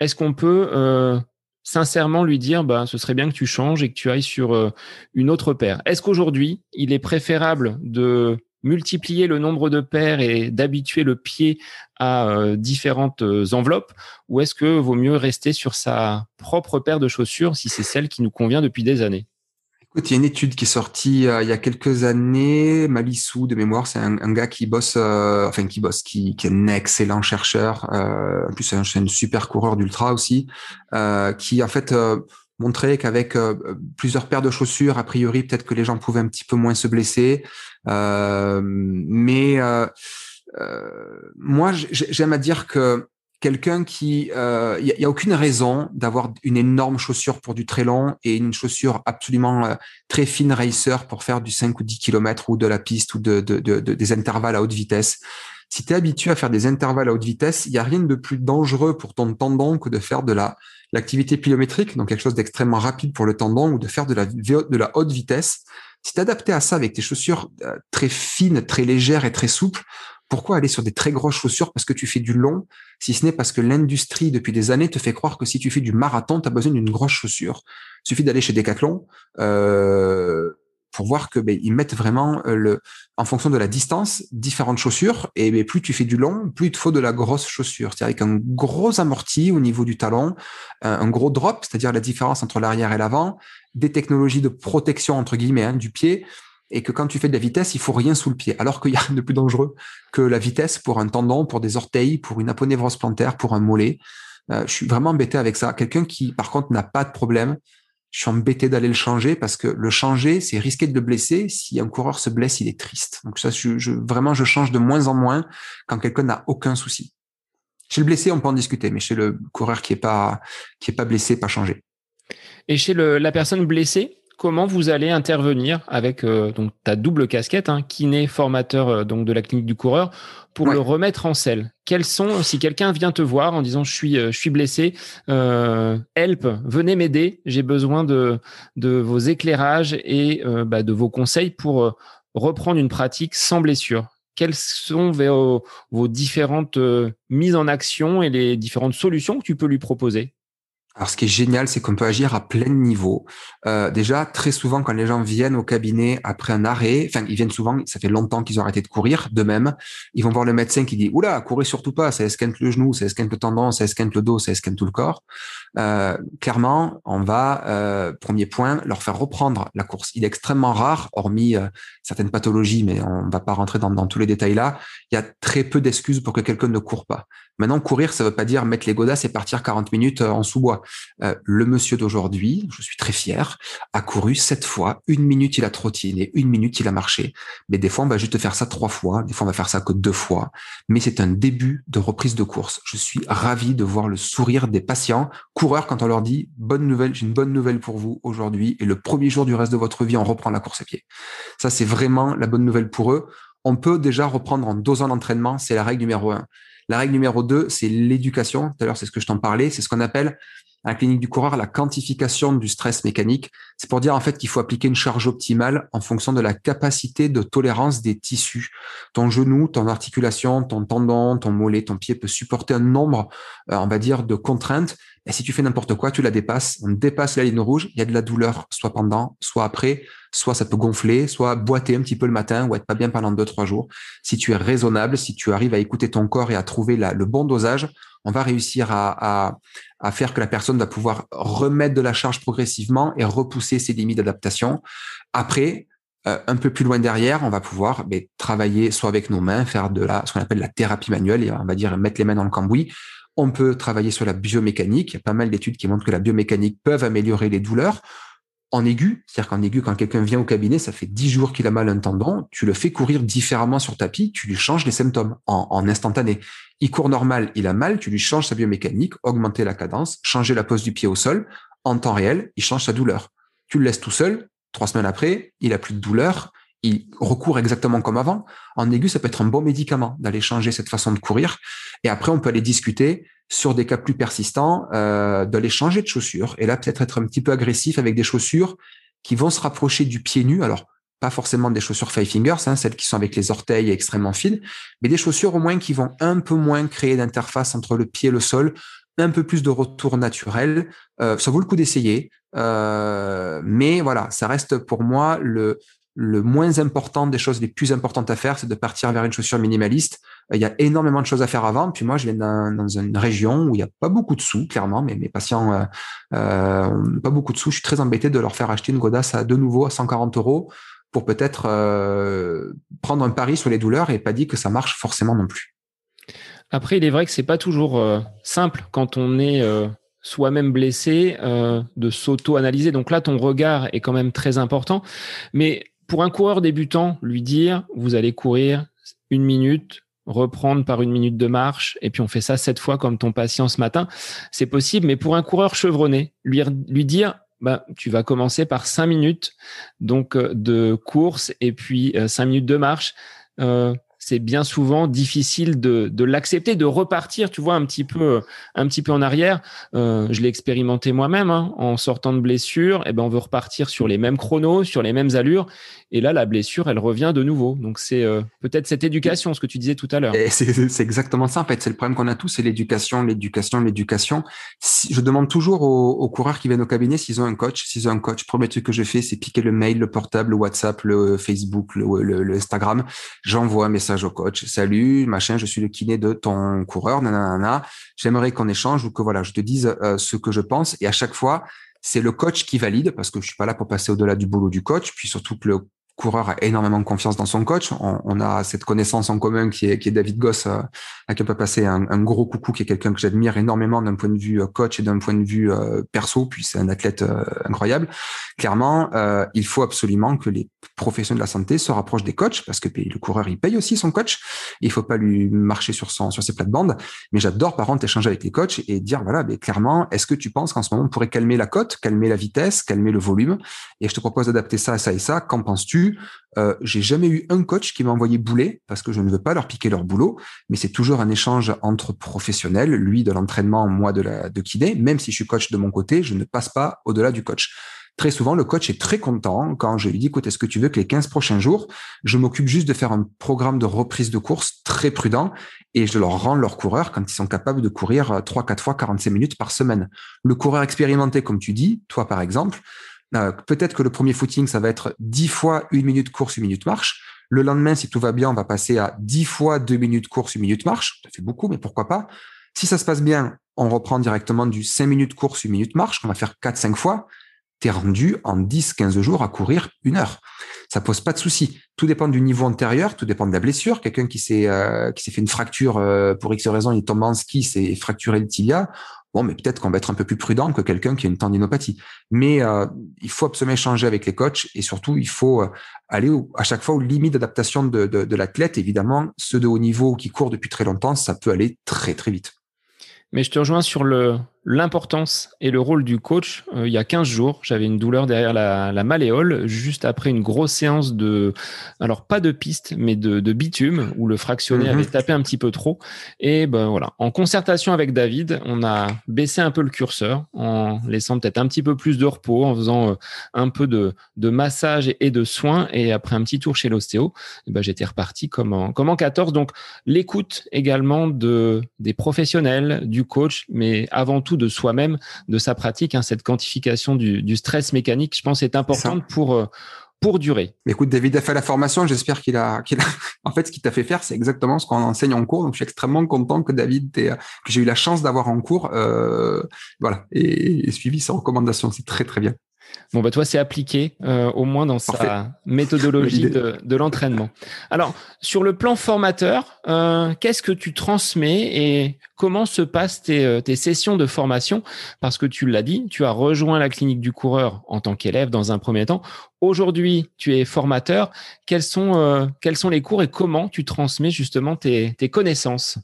[SPEAKER 1] est-ce qu'on peut sincèrement lui dire bah, ce serait bien que tu changes et que tu ailles sur euh, une autre paire? Est-ce qu'aujourd'hui, il est préférable de multiplier le nombre de paires et d'habituer le pied à euh, différentes euh, enveloppes? Ou est-ce que vaut mieux rester sur sa propre paire de chaussures si c'est celle qui nous convient depuis des années?
[SPEAKER 2] Il y a une étude qui est sortie il y a quelques années. Malissou, de mémoire, c'est un, gars qui bosse, enfin qui bosse, qui, est un excellent chercheur. en plus, c'est un, super coureur d'ultra aussi, qui en fait montrer qu'avec euh, plusieurs paires de chaussures, a priori, peut-être que les gens pouvaient un petit peu moins se blesser. Euh, mais euh, moi, j'aime à dire que quelqu'un qui, il euh, y, a, aucune raison d'avoir une énorme chaussure pour du très long et une chaussure absolument très fine racer pour faire du 5 ou 10 km ou de la piste ou de, de, de, des intervalles à haute vitesse. Si tu es habitué à faire des intervalles à haute vitesse, il n'y a rien de plus dangereux pour ton tendon que de faire de la l'activité pliométrique, donc quelque chose d'extrêmement rapide pour le tendon, ou de faire de la, de la haute vitesse. Si tu adapté à ça avec tes chaussures euh, très fines, très légères et très souples, pourquoi aller sur des très grosses chaussures parce que tu fais du long, si ce n'est parce que l'industrie depuis des années te fait croire que si tu fais du marathon, tu as besoin d'une grosse chaussure. Il suffit d'aller chez Decathlon, euh, pour voir que ben, ils mettent vraiment euh, le, en fonction de la distance, différentes chaussures. Et ben, plus tu fais du long, plus il te faut de la grosse chaussure. C'est-à-dire avec un gros amorti au niveau du talon, un gros drop, c'est-à-dire la différence entre l'arrière et l'avant, des technologies de protection entre guillemets hein, du pied. Et que quand tu fais de la vitesse, il faut rien sous le pied. Alors qu'il y a rien de plus dangereux que la vitesse pour un tendon, pour des orteils, pour une aponévrose plantaire, pour un mollet. Euh, je suis vraiment embêté avec ça. Quelqu'un qui, par contre, n'a pas de problème, je suis embêté d'aller le changer parce que le changer, c'est risquer de le blesser. Si un coureur se blesse, il est triste. Donc ça, je, vraiment, je change de moins en moins quand quelqu'un n'a aucun souci. Chez le blessé, on peut en discuter, mais chez le coureur qui est pas qui est pas blessé, pas changé.
[SPEAKER 1] Et chez le, la personne blessée, comment vous allez intervenir avec euh, donc ta double casquette, hein, kiné, formateur euh, donc de la clinique du coureur, pour le remettre en selle. Quels sont, si quelqu'un vient te voir en disant je suis, euh, je suis blessé, help, venez m'aider, j'ai besoin de, de vos éclairages et bah, de vos conseils pour reprendre une pratique sans blessure. Quelles sont vos, vos différentes mises en action et les différentes solutions que tu peux lui proposer?
[SPEAKER 2] Alors, ce qui est génial, c'est qu'on peut agir à plein niveau. Euh, déjà, très souvent, quand les gens viennent au cabinet après un arrêt, enfin, ils viennent souvent, ça fait longtemps qu'ils ont arrêté de courir, de même, ils vont voir le médecin qui dit, oula, courez surtout pas, ça esquinte le genou, ça esquinte le tendon, ça esquinte le dos, ça esquinte tout le corps. Euh, clairement, on va, euh, premier point, leur faire reprendre la course. Il est extrêmement rare, hormis euh, certaines pathologies, mais on ne va pas rentrer dans, dans tous les détails là, il y a très peu d'excuses pour que quelqu'un ne court pas. Maintenant, courir, ça ne veut pas dire mettre les godasses et partir 40 minutes euh, en sous-bois. Euh, le monsieur d'aujourd'hui, je suis très fier, a couru sept fois, une minute il a trottiné, une minute il a marché. Mais des fois, on va juste faire ça trois fois, des fois on va faire ça que deux fois. Mais c'est un début de reprise de course. Je suis ravi de voir le sourire des patients, coureurs, quand on leur dit bonne nouvelle, j'ai une bonne nouvelle pour vous aujourd'hui, et le premier jour du reste de votre vie, on reprend la course à pied. Ça, c'est vraiment la bonne nouvelle pour eux. On peut déjà reprendre en dosant l'entraînement, c'est la règle numéro un. La règle numéro deux, c'est l'éducation. Tout à l'heure, c'est ce que je t'en parlais. C'est ce qu'on appelle à la clinique du coureur la quantification du stress mécanique. C'est pour dire en fait qu'il faut appliquer une charge optimale en fonction de la capacité de tolérance des tissus. Ton genou, ton articulation, ton tendon, ton mollet, ton pied peut supporter un nombre, euh, on va dire, de contraintes. Et si tu fais n'importe quoi, tu la dépasses. On dépasse la ligne rouge, il y a de la douleur, soit pendant, soit après, soit ça peut gonfler, soit boiter un petit peu le matin ou être pas bien pendant deux, trois jours. Si tu es raisonnable, si tu arrives à écouter ton corps et à trouver le bon dosage, on va réussir à, faire que la personne va pouvoir remettre de la charge progressivement et repousser ses limites d'adaptation. Après, euh, un peu plus loin derrière, on va pouvoir ben, travailler soit avec nos mains, faire de la, ce qu'on appelle la thérapie manuelle, et on va dire mettre les mains dans le cambouis. On peut travailler sur la biomécanique. Il y a pas mal d'études qui montrent que la biomécanique peut améliorer les douleurs en aigu, c'est-à-dire qu'en aigu, quand quelqu'un vient au cabinet, ça fait dix jours qu'il a mal un tendon, tu le fais courir différemment sur tapis, tu lui changes les symptômes en, instantané. Il court normal, il a mal, tu lui changes sa biomécanique, augmenter la cadence, changer la pose du pied au sol, en temps réel, il change sa douleur. Tu le laisses tout seul, trois semaines après, il a plus de douleur, il recourt exactement comme avant. En aigu, ça peut être un bon médicament d'aller changer cette façon de courir. Et après, on peut aller discuter sur des cas plus persistants, euh, d'aller changer de chaussures. Et là, peut-être être un petit peu agressif avec des chaussures qui vont se rapprocher du pied nu. Alors, pas forcément des chaussures five fingers, hein, celles qui sont avec les orteils extrêmement fines, mais des chaussures au moins qui vont un peu moins créer d'interface entre le pied et le sol, un peu plus de retour naturel. ça vaut le coup d'essayer, mais voilà, ça reste pour moi le le moins important des choses les plus importantes à faire, c'est de partir vers une chaussure minimaliste. Euh, il y a énormément de choses à faire avant. Puis moi, je viens dans, une région où il n'y a pas beaucoup de sous, clairement, mais mes patients, euh, euh, pas beaucoup de sous. Je suis très embêté de leur faire acheter une godasse à de nouveau à 140 euros pour peut-être prendre un pari sur les douleurs et pas dit que ça marche forcément non plus.
[SPEAKER 1] Après, il est vrai que c'est pas toujours simple quand on est soi-même blessé de s'auto-analyser. Donc là, ton regard est quand même très important. Mais pour un coureur débutant, lui dire, vous allez courir une minute, reprendre par une minute de marche, et puis on fait ça sept fois comme ton patient ce matin, c'est possible. Mais pour un coureur chevronné, lui, dire, bah, tu vas commencer par cinq minutes donc euh, de course et puis euh, cinq minutes de marche. Euh, c'est bien souvent difficile de, l'accepter, de repartir, tu vois, un petit peu, un petit peu en arrière. Euh, je l'ai expérimenté moi-même hein, en sortant de blessure. Et eh ben, on veut repartir sur les mêmes chronos, sur les mêmes allures. Et là, la blessure, elle revient de nouveau. Donc, c'est euh, peut-être cette éducation, ce que tu disais tout à l'heure.
[SPEAKER 2] C'est exactement ça, en fait. C'est le problème qu'on a tous, c'est l'éducation, l'éducation, l'éducation. je demande toujours aux, coureurs qui viennent au cabinet s'ils ont un coach. S'ils ont un coach, premier truc que je fais, c'est piquer le mail, le portable, le WhatsApp, le Facebook, le Instagram. J'envoie un message au coach. Salut, machin, je suis le kiné de ton coureur, nanana. J'aimerais qu'on échange ou que voilà, je te dise euh, ce que je pense. Et à chaque fois, c'est le coach qui valide parce que je suis pas là pour passer au-delà du boulot du coach. Puis surtout que le coureur a énormément confiance dans son coach. On, a cette connaissance en commun qui est, qui est David Goss, euh, à qui on peut passer un, gros coucou, qui est quelqu'un que j'admire énormément d'un point de vue euh, coach et d'un point de vue euh, perso, puis c'est un athlète incroyable. Clairement, il faut absolument que les professionnels de la santé se rapprochent des coachs, parce que le coureur, il paye aussi son coach. Il faut pas lui marcher sur, son, sur ses plates-bandes. Mais j'adore, par contre, échanger avec les coachs et dire, voilà, mais clairement, est-ce que tu penses qu'en ce moment, on pourrait calmer la cote, calmer la vitesse, calmer le volume? Et je te propose d'adapter ça à ça et ça. Qu'en penses-tu? Euh, j'ai jamais eu un coach qui m'a envoyé bouler parce que je ne veux pas leur piquer leur boulot, mais c'est toujours un échange entre professionnels, lui de l'entraînement, moi de la de kiné. Même si je suis coach de mon côté, je ne passe pas au-delà du coach. Très souvent, le coach est très content quand je lui dis, écoute, est-ce que tu veux que les 15 prochains jours, je m'occupe juste de faire un programme de reprise de course très prudent et je leur rends leur coureur quand ils sont capables de courir 3, 4 fois 45 minutes par semaine. Le coureur expérimenté, comme tu dis, toi par exemple, euh, peut-être que le premier footing, ça va être 10 fois une minute course, une minute marche. Le lendemain, si tout va bien, on va passer à 10 fois deux minutes course, une minute marche. Ça fait beaucoup, mais pourquoi pas? Si ça se passe bien, on reprend directement du 5 minutes course, une minute marche, qu'on va faire 4-5 fois. T'es rendu en 10-15 jours à courir une heure. Ça pose pas de souci. Tout dépend du niveau antérieur, tout dépend de la blessure. Quelqu'un qui s'est euh, qui s'est fait une fracture euh, pour X raison, il tombe en ski, s'est fracturé le tibia Bon, mais peut-être qu'on va être un peu plus prudent que quelqu'un qui a une tendinopathie. Mais euh, il faut absolument échanger avec les coachs et surtout, il faut euh, aller à chaque fois aux limites d'adaptation de, l'athlète. Évidemment, ceux de haut niveau qui courent depuis très longtemps, ça peut aller très, très vite.
[SPEAKER 1] Mais je te rejoins sur le, l'importance et le rôle du coach. Euh, il y a 15 jours, j'avais une douleur derrière la, la, malléole, juste après une grosse séance de, alors pas de piste, mais de, de bitume, où le fractionné mhm. avait tapé un petit peu trop. Et ben voilà, en concertation avec David, on a baissé un peu le curseur, en laissant peut-être un petit peu plus de repos, en faisant euh, un peu de, de massage et de soins. Et après un petit tour chez l'ostéo, ben j'étais reparti comme en, comme en 14. Donc l'écoute également de, des professionnels, du coach, mais avant tout de soi-même, de sa pratique. Hein, cette quantification du, stress mécanique, je pense, est importante pour euh, pour durer.
[SPEAKER 2] écoute, David a fait la formation. J'espère qu'il a, qu'il a, en fait, ce qu'il t'a fait faire, c'est exactement ce qu'on enseigne en cours. Donc, je suis extrêmement content que David, que j'ai eu la chance d'avoir en cours, euh, voilà, et, et, suivi ses recommandations. C'est très, très bien.
[SPEAKER 1] Bon, bah toi, c'est appliqué euh, au moins dans sa méthodologie de, de l'entraînement. Alors, sur le plan formateur, euh, qu'est-ce que tu transmets et comment se passent tes, euh, tes sessions de formation? Parce que tu l'as dit, tu as rejoint la clinique du coureur en tant qu'élève dans un premier temps. Aujourd'hui, tu es formateur. Quels sont, euh, quels sont les cours et comment tu transmets justement tes, tes connaissances?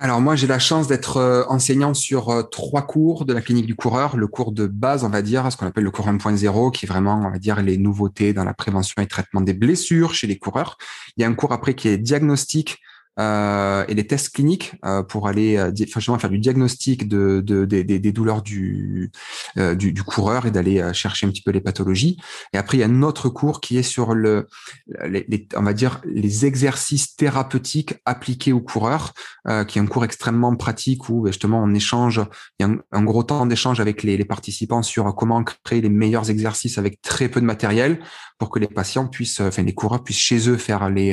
[SPEAKER 2] Alors moi, j'ai la chance d'être euh, enseignant sur euh, trois cours de la clinique du coureur. Le cours de base, on va dire, ce qu'on appelle le cours 1.0, qui est vraiment, on va dire, les nouveautés dans la prévention et traitement des blessures chez les coureurs. Il y a un cours après qui est diagnostic euh, et des tests cliniques euh, pour aller euh, faire du diagnostic de, de, des douleurs du, du, coureur et d'aller chercher un petit peu les pathologies. Et après, il y a un autre cours qui est sur le, les, on va dire, les exercices thérapeutiques appliqués aux coureurs, qui est un cours extrêmement pratique où justement on échange, il y a un, gros temps d'échange avec les, participants sur comment créer les meilleurs exercices avec très peu de matériel pour que les patients puissent, enfin les coureurs puissent chez eux faire les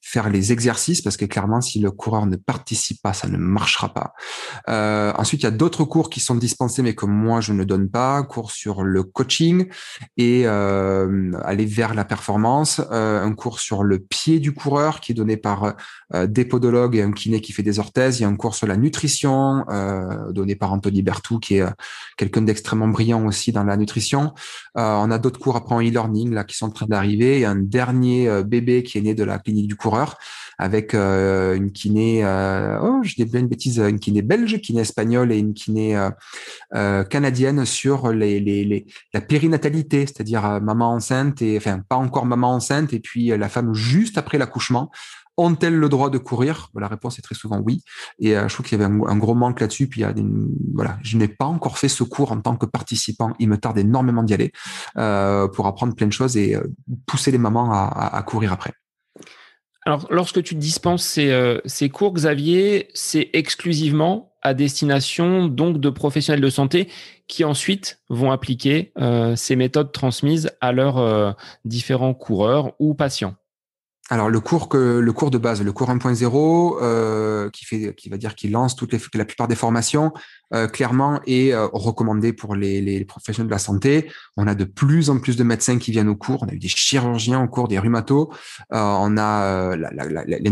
[SPEAKER 2] faire les exercices que clairement, si le coureur ne participe pas, ça ne marchera pas. Euh, ensuite, il y a d'autres cours qui sont dispensés, mais que moi, je ne donne pas. Cours sur le coaching et euh, aller vers la performance. Euh, un cours sur le pied du coureur qui est donné par des podologues et un kiné qui fait des orthèses. Il y a un cours sur la nutrition donné par Anthony Bertou, qui est quelqu'un d'extrêmement brillant aussi dans la nutrition. on a d'autres cours après en e-learning là qui sont en train d'arriver. Et un dernier bébé qui est né de la clinique du coureur avec euh, une kiné, euh, oh, je dis bien une bêtise, une kiné belge, kiné espagnole et une kiné euh, canadienne sur les, les, les, la périnatalité, c'est-à-dire maman enceinte et enfin pas encore maman enceinte et puis la femme juste après l'accouchement. Ont-elles le droit de courir? La réponse est très souvent oui. Et je trouve qu'il y avait un, gros manque là-dessus. Puis il y a voilà, je n'ai pas encore fait ce cours en tant que participant. Il me tarde énormément d'y aller euh, pour apprendre plein de choses et pousser les mamans à courir après.
[SPEAKER 1] Alors, lorsque tu dispenses ces, euh, ces cours, Xavier, c'est exclusivement à destination donc de professionnels de santé qui ensuite vont appliquer euh, ces méthodes transmises à leurs euh, différents coureurs ou patients.
[SPEAKER 2] Alors le cours de base, le cours 1.0, euh, qui fait, qui va dire qu'il lance toutes la plupart des formations, euh, clairement est euh, recommandé pour les, les, professionnels de la santé. On a de plus en plus de médecins qui viennent au cours. On a eu des chirurgiens au cours, des rhumatos. on a la, la, les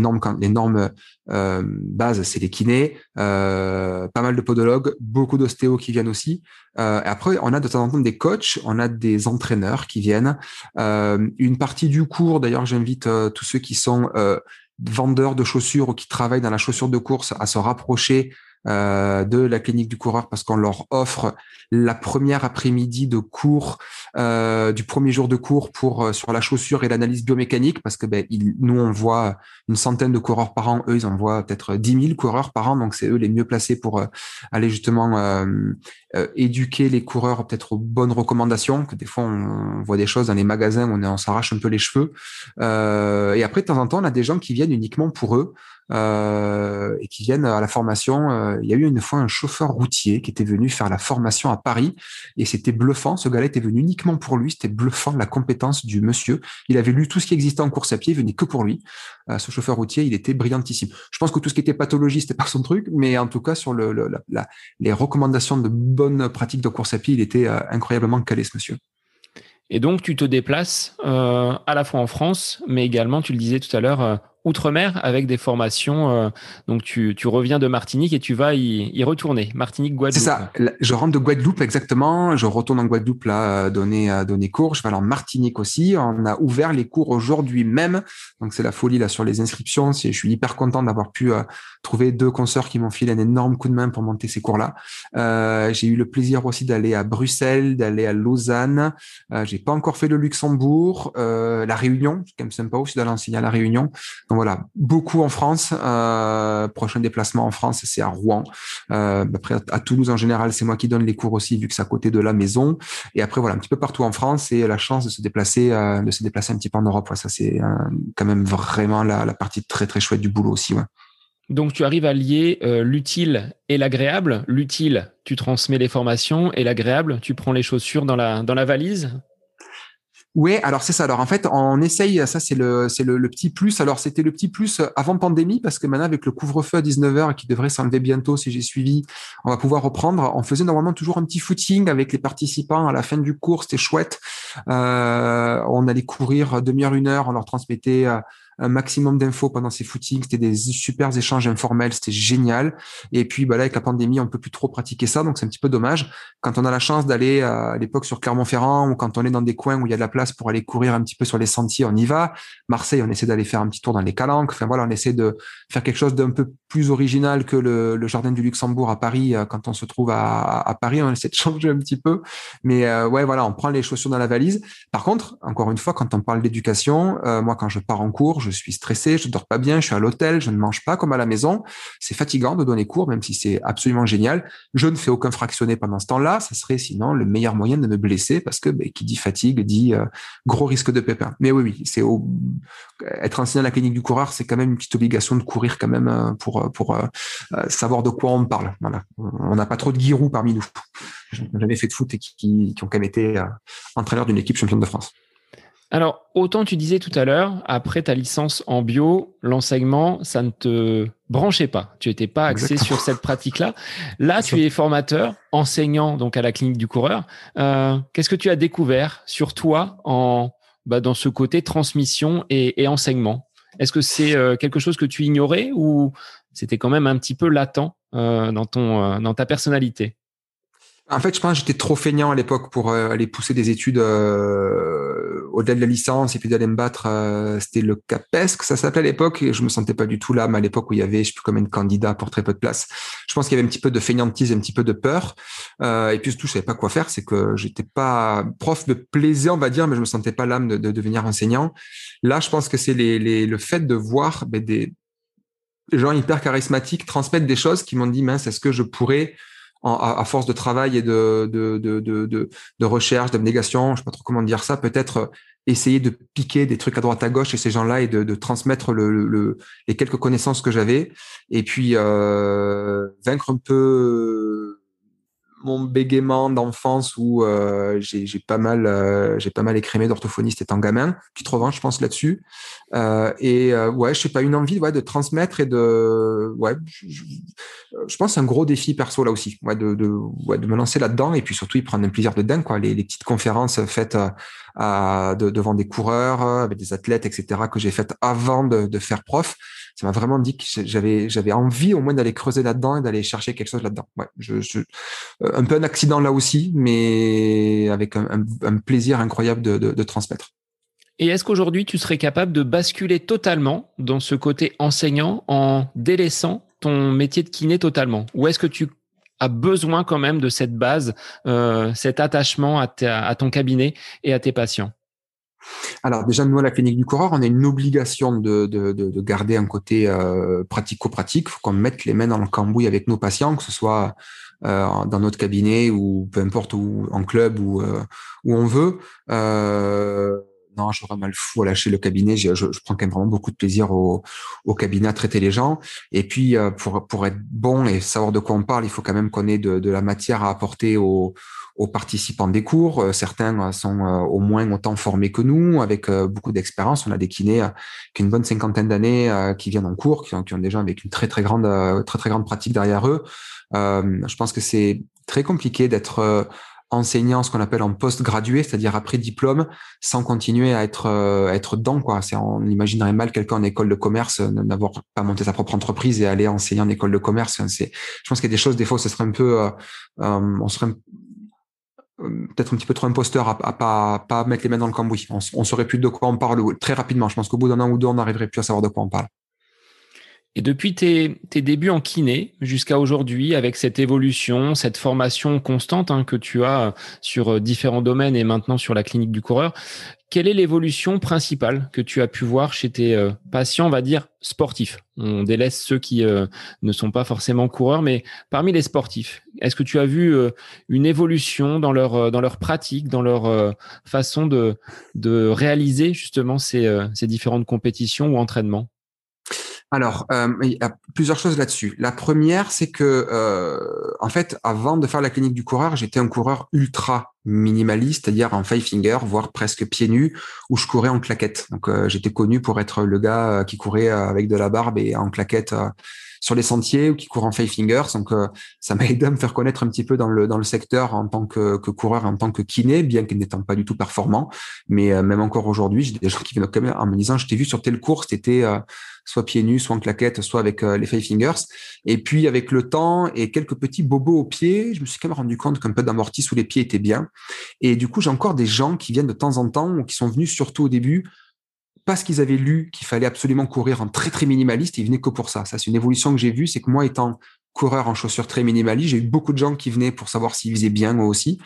[SPEAKER 2] c'est les kinés, pas mal de podologues, beaucoup d'ostéos qui viennent aussi. après, on a de temps en temps des coachs, on a des entraîneurs qui viennent. une partie du cours, d'ailleurs, j'invite tous ceux qui sont vendeurs de chaussures ou qui travaillent dans la chaussure de course à se rapprocher euh, de la clinique du coureur parce qu'on leur offre la première après-midi de cours euh, du premier jour de cours pour euh, sur la chaussure et l'analyse biomécanique parce que ben, nous on voit une centaine de coureurs par an, eux ils en voient peut-être 10 000 coureurs par an. Donc c'est eux les mieux placés pour aller justement éduquer les coureurs peut-être aux bonnes recommandations que des fois on, voit des choses dans les magasins où on, on s'arrache un peu les cheveux. Et après de temps en temps on a des gens qui viennent uniquement pour eux euh, et qui viennent à la formation. Euh, il y a eu une fois un chauffeur routier qui était venu faire la formation à Paris et c'était bluffant. Ce gars-là était venu uniquement pour lui. C'était bluffant la compétence du monsieur. Il avait lu tout ce qui existait en course à pied, il venait que pour lui. Euh, ce chauffeur routier, il était brillantissime. Je pense que tout ce qui était pathologie, c'était pas son truc, mais en tout cas sur les recommandations de bonnes pratiques de course à pied, il était incroyablement calé ce monsieur.
[SPEAKER 1] Et donc, tu te déplaces à la fois en France, mais également, tu le disais tout à l'heure, outre-mer avec des formations. Euh, donc, tu, tu, reviens de Martinique et tu vas y, y retourner. Martinique, Guadeloupe.
[SPEAKER 2] C'est ça. Je rentre de Guadeloupe exactement. Je retourne en Guadeloupe là, donner, donner cours. Je vais aller en Martinique aussi. On a ouvert les cours aujourd'hui même. Donc, c'est la folie là sur les inscriptions. Je suis hyper content d'avoir pu trouver deux consoeurs qui m'ont filé un énorme coup de main pour monter ces cours-là. J'ai eu le plaisir aussi d'aller à Bruxelles, d'aller à Lausanne. J'ai pas encore fait le Luxembourg, euh, la Réunion, c'est quand même sympa aussi d'aller enseigner à la Réunion. Donc voilà, beaucoup en France. Euh, prochain déplacement en France, c'est à Rouen. Euh, après à Toulouse en général, c'est moi qui donne les cours aussi vu que c'est à côté de la maison. Et après voilà, un petit peu partout en France et la chance de se déplacer, euh, de se déplacer un petit peu en Europe. Ça c'est quand même vraiment la, partie très très chouette du boulot aussi.
[SPEAKER 1] Donc tu arrives à lier l'utile et l'agréable. L'utile, tu transmets les formations et l'agréable, tu prends les chaussures dans la, dans la valise
[SPEAKER 2] oui, alors c'est ça. Alors en fait, on essaye, ça c'est le c'est le, petit plus. Alors c'était le petit plus avant pandémie parce que maintenant avec le couvre-feu à 19h qui devrait s'enlever bientôt si j'ai suivi, on va pouvoir reprendre. On faisait normalement toujours un petit footing avec les participants à la fin du cours, c'était chouette. Euh, on allait courir demi-heure, une heure, on leur transmettait euh, un maximum d'infos pendant ces footings. C'était des super échanges informels, c'était génial. Et puis bah là, avec la pandémie, on peut plus trop pratiquer ça, donc c'est un petit peu dommage. Quand on a la chance d'aller euh, à l'époque sur Clermont-Ferrand ou quand on est dans des coins où il y a de la place pour aller courir un petit peu sur les sentiers, on y va. Marseille, on essaie d'aller faire un petit tour dans les calanques. Enfin voilà, on essaie de faire quelque chose d'un peu plus original que le, jardin du Luxembourg à Paris. Euh, quand on se trouve à, Paris, on essaie de changer un petit peu. Mais euh, ouais, voilà, on prend les chaussures dans la valise. Par contre, encore une fois, quand on parle d'éducation, moi, quand je pars en cours, je suis stressé, je dors pas bien, je suis à l'hôtel, je ne mange pas comme à la maison. C'est fatigant de donner cours, même si c'est absolument génial. Je ne fais aucun fractionné pendant ce temps-là. Ça serait sinon le meilleur moyen de me blesser parce que ben, qui dit fatigue dit euh, gros risque de pépin. Mais oui, oui, c'est au... être enseignant à la clinique du coureur, c'est quand même une petite obligation de courir quand même euh, pour euh, savoir de quoi on parle. On n'a pas trop de guirous parmi nous. Je n'ai jamais fait de foot et qui ont quand même été entraîneurs d'une équipe championne de France.
[SPEAKER 1] Alors, autant tu disais tout à l'heure, après ta licence en bio, l'enseignement, ça ne te branchait pas. Tu n'étais pas axé sur cette pratique-là. Là, tu es formateur, enseignant donc à la clinique du coureur. Euh, qu'est-ce que tu as découvert sur toi en bah, dans ce côté transmission et, enseignement? Est-ce que c'est euh, quelque chose que tu ignorais ou c'était quand même un petit peu latent euh, dans ton dans ta personnalité?
[SPEAKER 2] En fait, je pense que j'étais trop feignant à l'époque pour euh, aller pousser des études euh, au-delà de la licence et puis d'aller me battre. Euh, c'était le CAPESC, ça s'appelait à l'époque, et je me sentais pas du tout là, mais à l'époque où il y avait, je sais plus combien de candidats pour très peu de place. Je pense qu'il y avait un petit peu de feignantise, un petit peu de peur. et puis surtout, je savais pas quoi faire. C'est que j'étais pas prof de plaisir, on va dire, mais je me sentais pas l'âme de, de, devenir enseignant. Là, je pense que c'est les, les, le fait de voir ben, des gens hyper charismatiques transmettre des choses qui m'ont dit, mince, est-ce que je pourrais à, force de travail et de, de, de, de, de recherche, d'abnégation, je sais pas trop comment dire ça, peut-être euh, essayer de piquer des trucs à droite à gauche chez ces gens-là et de, de transmettre le, le, les quelques connaissances que j'avais. Et puis euh, vaincre un peu mon bégaiement d'enfance où euh, j'ai pas mal euh, j'ai pas mal écrémé d'orthophoniste étant gamin. Petite revanche je pense là-dessus. Euh, et ouais je sais pas une envie ouais de transmettre et de ouais je, je pense un gros défi perso là aussi. Ouais de me lancer là-dedans et puis surtout y prendre un plaisir de dingue quoi. Les petites conférences faites à, de, devant des coureurs avec des athlètes etc que j'ai faites avant de, faire prof ça m'a vraiment dit que j'avais j'avais envie au moins d'aller creuser là-dedans et d'aller chercher quelque chose là-dedans. Ouais, euh, un peu un accident là aussi, mais avec un, plaisir incroyable de, de, de transmettre.
[SPEAKER 1] Et est-ce qu'aujourd'hui tu serais capable de basculer totalement dans ce côté enseignant en délaissant ton métier de kiné totalement? Ou est-ce que tu as besoin quand même de cette base, euh, cet attachement à, ton cabinet et à tes patients
[SPEAKER 2] alors déjà, nous, à la clinique du coureur, on a une obligation de, de, de, garder un côté euh, pratico-pratique. Il faut qu'on mette les mains dans le cambouis avec nos patients, que ce soit euh, dans notre cabinet ou peu importe où, en club ou où on veut. Non, j'aurais mal fou à lâcher le cabinet. Je, je, prends quand même vraiment beaucoup de plaisir au, cabinet à traiter les gens. Et puis, euh, pour, pour être bon et savoir de quoi on parle, il faut quand même qu'on ait de, la matière à apporter aux, participants des cours. Euh, certains euh, sont au moins autant formés que nous, avec beaucoup d'expérience. On a des kinés qui une bonne cinquantaine d'années qui viennent en cours, qui ont, qui ont déjà avec une très très grande très très grande pratique derrière eux. je pense que c'est très compliqué d'être enseignant, ce qu'on appelle en post-gradué, c'est-à-dire après diplôme, sans continuer à être euh, être dedans. Quoi. On imaginerait mal quelqu'un en école de commerce euh, n'avoir pas monté sa propre entreprise et aller enseigner en école de commerce. Je pense qu'il y a des choses, des fois, ce serait un peu, euh, on serait peut-être un petit peu trop imposteur à, à, pas, pas mettre les mains dans le cambouis. On, on saurait plus de quoi on parle très rapidement. Je pense qu'au bout d'un an ou deux, on n'arriverait plus à savoir de quoi on parle.
[SPEAKER 1] Et depuis tes, tes, débuts en kiné jusqu'à aujourd'hui, avec cette évolution, cette formation constante hein, que tu as sur euh, différents domaines et maintenant sur la clinique du coureur, quelle est l'évolution principale que tu as pu voir chez tes euh, patients, on va dire, sportifs? On délaisse ceux qui euh, ne sont pas forcément coureurs, mais parmi les sportifs, est-ce que tu as vu une évolution dans leur, dans leur pratique, dans leur façon de, de réaliser justement ces, ces différentes compétitions ou entraînements?
[SPEAKER 2] Alors, euh, il y a plusieurs choses là-dessus. La première, c'est que, euh, en fait, avant de faire la clinique du coureur, j'étais un coureur ultra minimaliste, c'est-à-dire en five finger, voire presque pieds nus, où je courais en claquette. Donc, euh, j'étais connu pour être le gars qui courait avec de la barbe et en claquette sur les sentiers ou qui court en five fingers. Donc, ça m'a aidé à me faire connaître un petit peu dans le dans le secteur en tant que, que coureur, en tant que kiné, bien qu'il n'étant pas du tout performant. Mais même encore aujourd'hui, j'ai des gens qui viennent quand même en me disant, je t'ai vu sur telle course, t'étais soit pieds nus, soit en claquette, soit avec euh, les five fingers. Et puis avec le temps et quelques petits bobos aux pieds, je me suis quand même rendu compte qu'un peu d'amorti sous les pieds était bien. Et du coup, j'ai encore des gens qui viennent de temps en temps ou qui sont venus surtout au début parce qu'ils avaient lu qu'il fallait absolument courir en très très minimaliste, ils venaient que pour ça. Ça, c'est une évolution que j'ai vue, c'est que moi, étant coureurs en chaussures très minimalistes. J'ai eu beaucoup de gens qui venaient pour savoir s'ils faisaient bien eux aussi.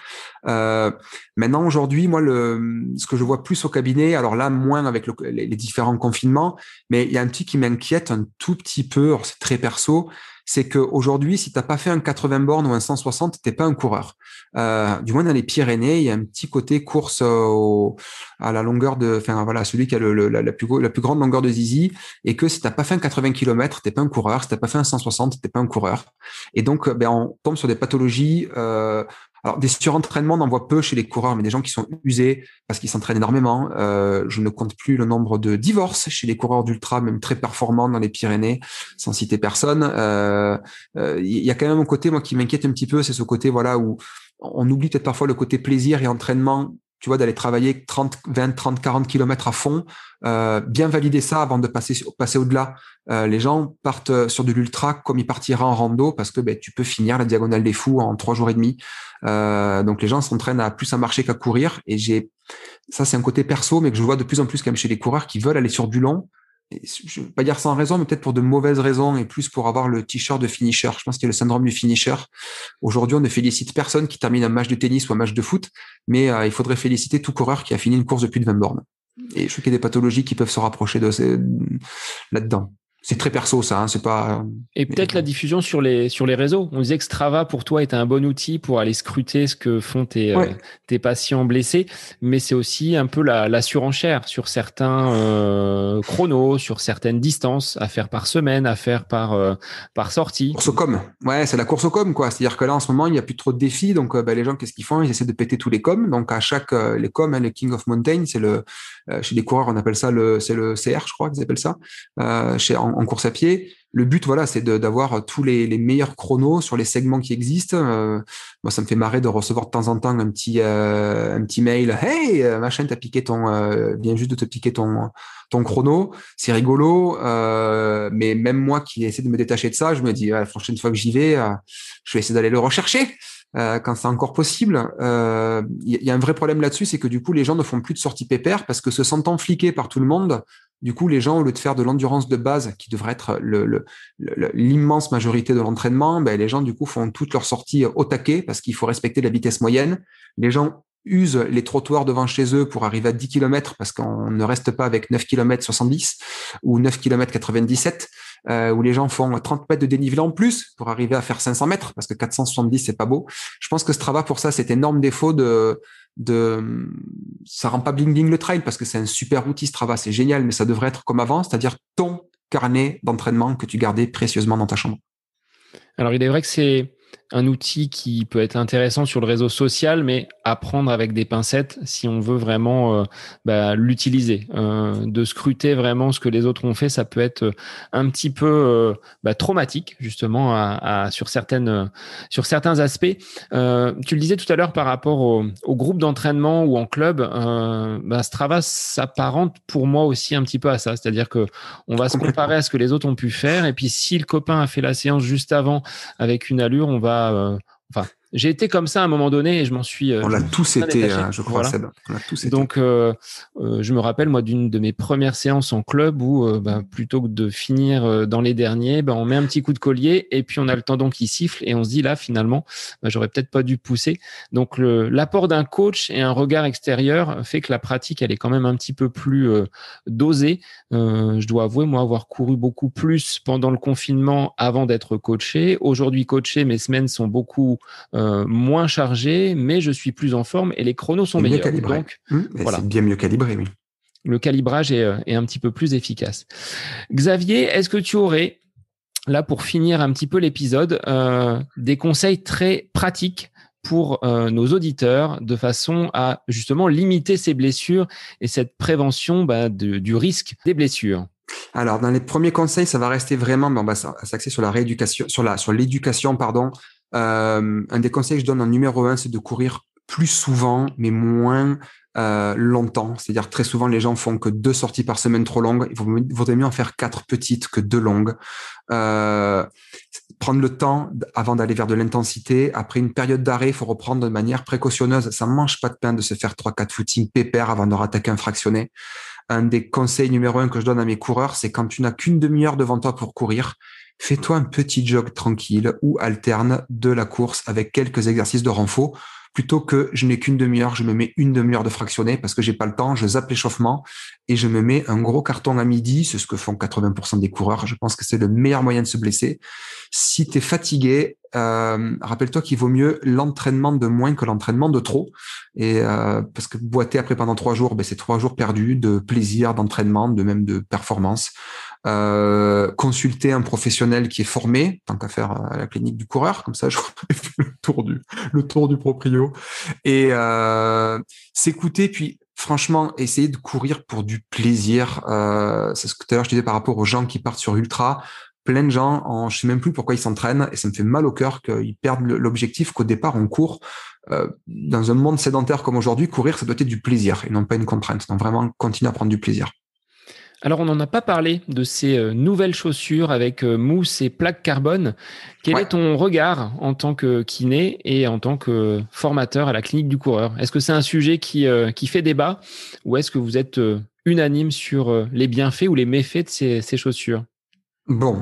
[SPEAKER 2] Euh, maintenant, aujourd'hui, moi, le, ce que je vois plus au cabinet, alors là, moins avec les, différents confinements, mais il y a un petit qui m'inquiète un tout petit peu, c'est très perso, c'est qu'aujourd'hui, si tu n'as pas fait un 80 bornes ou un 160, t'es pas un coureur. Euh, du moins dans les Pyrénées, il y a un petit côté course au, à la longueur de, enfin voilà, celui qui a la, plus, grande longueur de zizi, et que si t'as pas fait un 80 km, t'es pas un coureur. Si t'as pas fait un 160, t'es pas un coureur. Et donc, ben, on tombe sur des pathologies. Euh, alors, des surentraînements, on en voit peu chez les coureurs, mais des gens qui sont usés parce qu'ils s'entraînent énormément. Euh, je ne compte plus le nombre de divorces chez les coureurs d'ultra, même très performants dans les Pyrénées, sans citer personne. Euh, euh, il y a quand même un côté, moi, qui m'inquiète un petit peu, c'est ce côté, voilà, où on oublie peut-être parfois le côté plaisir et entraînement tu vois, d'aller travailler 30, 20, 30, 40 kilomètres à fond, euh, bien valider ça avant de passer, au-delà. Euh, les gens partent euh, sur de l'ultra comme ils partiraient en rando parce que ben, tu peux finir la diagonale des fous en trois jours et demi. Donc les gens s'entraînent à plus à marcher qu'à courir. Et j'ai ça, c'est un côté perso, mais que je vois de plus en plus quand même chez les coureurs qui veulent aller sur du long, je ne veux pas dire sans raison, mais peut-être pour de mauvaises raisons et plus pour avoir le t-shirt de finisher. Je pense qu'il y a le syndrome du finisher. Aujourd'hui, on ne félicite personne qui termine un match de tennis ou un match de foot, mais euh, il faudrait féliciter tout coureur qui a fini une course de plus de 20 bornes. Et je trouve qu'il y a des pathologies qui peuvent se rapprocher de là-dedans c'est très perso ça, hein, c'est pas.
[SPEAKER 1] Et peut-être la diffusion sur les sur les réseaux. On disait que Strava pour toi est un bon outil pour aller scruter ce que font tes euh, tes patients blessés, mais c'est aussi un peu la, la surenchère sur certains euh, chronos, sur certaines distances à faire par semaine, à faire par euh, par sortie.
[SPEAKER 2] Course au com, ouais, c'est la course au com quoi. C'est-à-dire que là en ce moment il n'y a plus trop de défis, donc ben, les gens qu'est-ce qu'ils font? Ils essaient de péter tous les coms. Donc à chaque les coms, hein, les King of Mountain, c'est le chez les coureurs on appelle ça le c'est le CR, je crois qu'ils appellent ça. chez en, en, course à pied. Le but, voilà, c'est d'avoir tous les, meilleurs chronos sur les segments qui existent. Euh, moi, ça me fait marrer de recevoir de temps en temps un petit, euh, un petit mail. Hey, euh, machin, t'as piqué ton, vient juste de te piquer ton, ton chrono. C'est rigolo. mais même moi qui essaie de me détacher de ça, je me dis, la prochaine fois que j'y vais, je vais essayer d'aller le rechercher. quand c'est encore possible. Il y, a un vrai problème là-dessus, c'est que du coup, les gens ne font plus de sorties pépère parce que se sentant fliqués par tout le monde, du coup, les gens, au lieu de faire de l'endurance de base, qui devrait être l'immense majorité de l'entraînement, ben, les gens, du coup, font toutes leurs sorties au taquet parce qu'il faut respecter la vitesse moyenne. Les gens usent les trottoirs devant chez eux pour arriver à 10 km parce qu'on ne reste pas avec 9 km 70 ou 9 km 97 euh, où les gens font 30 mètres de dénivelé en plus pour arriver à faire 500 mètres parce que 470 c'est pas beau. Je pense que Strava pour ça c'est énorme défaut de de ça rend pas bling bling le trail parce que c'est un super outil Strava, c'est génial, mais ça devrait être comme avant, c'est-à-dire ton carnet d'entraînement que tu gardais précieusement dans ta chambre.
[SPEAKER 1] Alors il est vrai que c'est un outil qui peut être intéressant sur le réseau social, mais à prendre avec des pincettes si on veut vraiment euh, bah, l'utiliser. Euh, de scruter vraiment ce que les autres ont fait, ça peut être un petit peu euh, bah, traumatique justement à, sur certaines sur certains aspects. tu le disais tout à l'heure par rapport au, au groupe d'entraînement ou en club, bah, Strava s'apparente pour moi aussi un petit peu à ça, c'est-à-dire que on va se comparer à ce que les autres ont pu faire, et puis si le copain a fait la séance juste avant avec une allure, on va euh, enfin, j'ai été comme ça à un moment donné et je m'en suis.
[SPEAKER 2] Euh, on l'a tous été, hein, je crois,
[SPEAKER 1] Donc, euh, euh, je me rappelle moi d'une de mes premières séances en club où, bah, plutôt que de finir dans les derniers, bah, on met un petit coup de collier et puis on a le tendon qui siffle et on se dit là finalement, bah, j'aurais peut-être pas dû pousser. Donc, l'apport d'un coach et un regard extérieur fait que la pratique elle est quand même un petit peu plus dosée. je dois avouer moi avoir couru beaucoup plus pendant le confinement avant d'être coaché. Aujourd'hui coaché, mes semaines sont beaucoup euh, moins chargé, mais je suis plus en forme et les chronos sont meilleurs.
[SPEAKER 2] Donc, mmh, voilà. C'est bien mieux calibré, oui.
[SPEAKER 1] Le calibrage est, euh, est un petit peu plus efficace. Xavier, est-ce que tu aurais, là pour finir un petit peu l'épisode, euh, des conseils très pratiques pour nos auditeurs de façon à justement limiter ces blessures et cette prévention bah, du risque des blessures?
[SPEAKER 2] Alors, dans les premiers conseils, ça va rester vraiment, on va s'axer sur la rééducation, sur la, sur l'éducation, pardon, euh, un des conseils que je donne en numéro un, c'est de courir plus souvent, mais moins euh, longtemps. C'est-à-dire très souvent, les gens font que deux sorties par semaine trop longues. Il vaudrait mieux en faire quatre petites que deux longues. Euh, prendre le temps avant d'aller vers de l'intensité. Après une période d'arrêt, il faut reprendre de manière précautionneuse. Ça ne mange pas de pain de se faire trois, quatre footings pépères avant de rattaquer un fractionné. un des conseils numéro un que je donne à mes coureurs, c'est quand tu n'as qu'une demi-heure devant toi pour courir, fais-toi un petit jog tranquille ou alterne de la course avec quelques exercices de renfort plutôt que je n'ai qu'une demi-heure, je me mets une demi-heure de fractionné parce que j'ai pas le temps, je zappe l'échauffement et je me mets un gros carton à midi, c'est ce que font 80% des coureurs. Je pense que c'est le meilleur moyen de se blesser. Si tu es fatigué, euh, rappelle-toi qu'il vaut mieux l'entraînement de moins que l'entraînement de trop. Et euh, parce que boiter après pendant trois jours, ben, c'est trois jours perdus de plaisir, d'entraînement, de même de performance. Euh, consulter un professionnel qui est formé, tant qu'à faire à la clinique du coureur, comme ça je fais le tour du le tour du proprio et euh, s'écouter puis franchement essayer de courir pour du plaisir. Euh, c'est ce que tout à l'heure je disais par rapport aux gens qui partent sur ultra. Plein de gens, en, je sais même plus pourquoi ils s'entraînent et ça me fait mal au cœur qu'ils perdent l'objectif qu'au départ on court. Euh, dans un monde sédentaire comme aujourd'hui, courir ça doit être du plaisir et non pas une contrainte. Donc vraiment continuer à prendre du plaisir.
[SPEAKER 1] Alors, on n'en a pas parlé de ces euh, nouvelles chaussures avec euh, mousse et plaques carbone. Quel est ton regard en tant que kiné et en tant que formateur à la clinique du coureur? Est-ce que c'est un sujet qui, euh, qui fait débat ou est-ce que vous êtes unanime sur les bienfaits ou les méfaits de ces, ces chaussures?
[SPEAKER 2] Bon,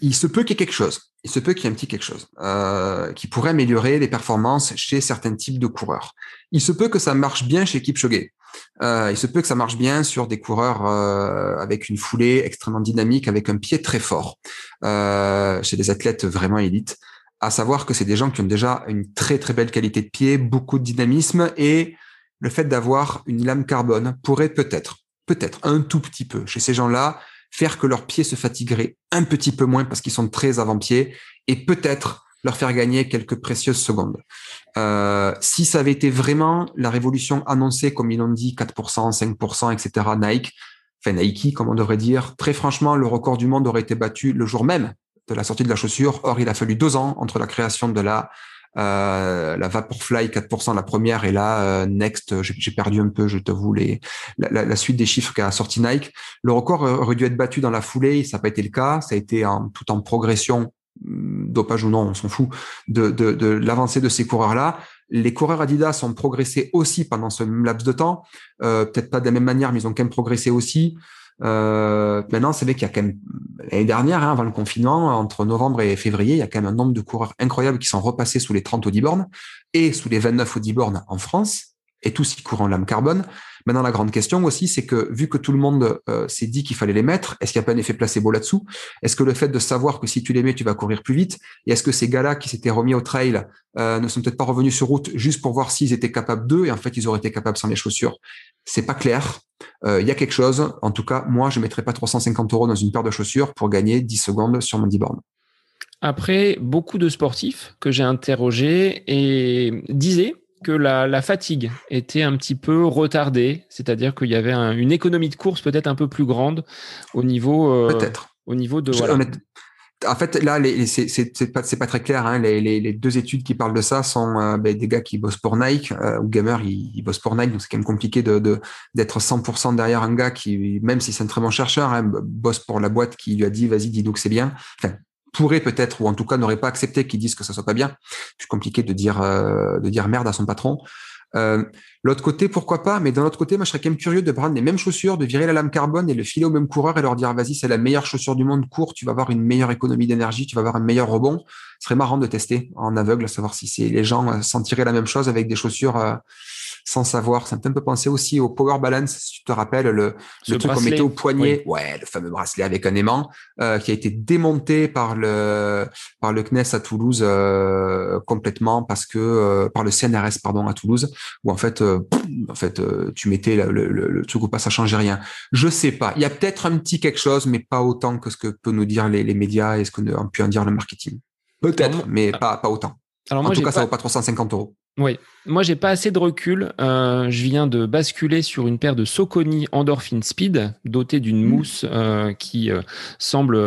[SPEAKER 2] il se peut qu'il y ait quelque chose. Il se peut qu'il y ait un petit quelque chose euh, qui pourrait améliorer les performances chez certains types de coureurs. Il se peut que ça marche bien chez Kipchoge. Euh, il se peut que ça marche bien sur des coureurs euh, avec une foulée extrêmement dynamique, avec un pied très fort, euh, chez des athlètes vraiment élites. À savoir que c'est des gens qui ont déjà une très très belle qualité de pied, beaucoup de dynamisme et le fait d'avoir une lame carbone pourrait peut-être, peut-être un tout petit peu chez ces gens-là faire que leurs pieds se fatigueraient un petit peu moins parce qu'ils sont très avant-pieds et peut-être leur faire gagner quelques précieuses secondes. Euh, si ça avait été vraiment la révolution annoncée, comme ils l'ont dit, 4%, 5%, etc., Nike, enfin Nike, comme on devrait dire, très franchement, le record du monde aurait été battu le jour même de la sortie de la chaussure. Or, il a fallu deux ans entre la création de la euh, la Vaporfly 4% la première et la euh, Next, j'ai perdu un peu, je t'avoue, les, la, la, suite des chiffres qu'a sorti Nike. Le record aurait dû être battu dans la foulée, ça n'a pas été le cas, ça a été en, tout en progression dopage ou non, on s'en fout, de, de, de l'avancée de ces coureurs-là. Les coureurs Adidas ont progressé aussi pendant ce laps de temps, euh, peut-être pas de la même manière, mais ils ont quand même progressé aussi. Euh, maintenant, c'est vrai qu'il y a quand même l'année dernière, hein, avant le confinement, entre novembre et février, il y a quand même un nombre de coureurs incroyables qui sont repassés sous les 30 au bornes et sous les 29 au bornes en France, et tous y courant lame carbone. Maintenant, la grande question aussi, c'est que vu que tout le monde euh, s'est dit qu'il fallait les mettre, est-ce qu'il n'y a pas un effet placebo là-dessous? Est-ce que le fait de savoir que si tu les mets, tu vas courir plus vite? Et est-ce que ces gars-là qui s'étaient remis au trail euh, ne sont peut-être pas revenus sur route juste pour voir s'ils étaient capables d'eux et en fait, ils auraient été capables sans les chaussures? C'est pas clair. Euh, il y a quelque chose. En tout cas, moi, je ne mettrais pas 350 euros dans une paire de chaussures pour gagner 10 secondes sur mon 10 bornes.
[SPEAKER 1] Après, beaucoup de sportifs que j'ai interrogés et disaient que la, fatigue était un petit peu retardée, c'est-à-dire qu'il y avait une économie de course peut-être un peu plus grande au niveau,
[SPEAKER 2] euh, peut-être.
[SPEAKER 1] au niveau de.
[SPEAKER 2] En fait, là, c'est pas, pas très clair. Hein. Les, deux études qui parlent de ça sont euh, ben, des gars qui bossent pour Nike euh, ou Gamer, ils, bossent pour Nike, donc c'est quand même compliqué de d'être 100% derrière un gars qui, même si c'est un très bon chercheur, hein, bosse pour la boîte qui lui a dit vas-y, dis-nous que c'est bien. Enfin, pourrait peut-être, ou en tout cas n'aurait pas accepté qu'ils disent que ça soit pas bien. C'est compliqué de dire euh, de dire merde à son patron. Euh, l'autre côté, pourquoi pas, mais d'un autre côté, moi je serais quand même curieux de prendre les mêmes chaussures, de virer la lame carbone et le filer au même coureur et leur dire vas-y, c'est la meilleure chaussure du monde, court, tu vas avoir une meilleure économie d'énergie, tu vas avoir un meilleur rebond. Ce serait marrant de tester en aveugle, savoir si c'est les gens euh, sentiraient la même chose avec des chaussures sans savoir. Ça me fait un peu penser aussi au Power Balance, si tu te rappelles, le, le truc qu'on mettait au poignet. Ouais, le fameux bracelet avec un aimant euh, qui a été démonté par le par le CNES à Toulouse euh, complètement parce que euh, par le CNRS pardon à Toulouse où en fait en fait tu mettais le, le, le, truc ou pas ça changeait rien. Je sais pas. Il y a peut-être un petit quelque chose, mais pas autant que ce que peut nous dire les, les médias et ce que pu en dire le marketing. Peut-être, mais pas pas autant. Alors en tout cas, pas... ça vaut pas 350 euros.
[SPEAKER 1] Oui, moi j'ai pas assez de recul. Euh, je viens de basculer sur une paire de Soconi Endorphin Speed dotée d'une mmh. mousse euh, qui euh, semble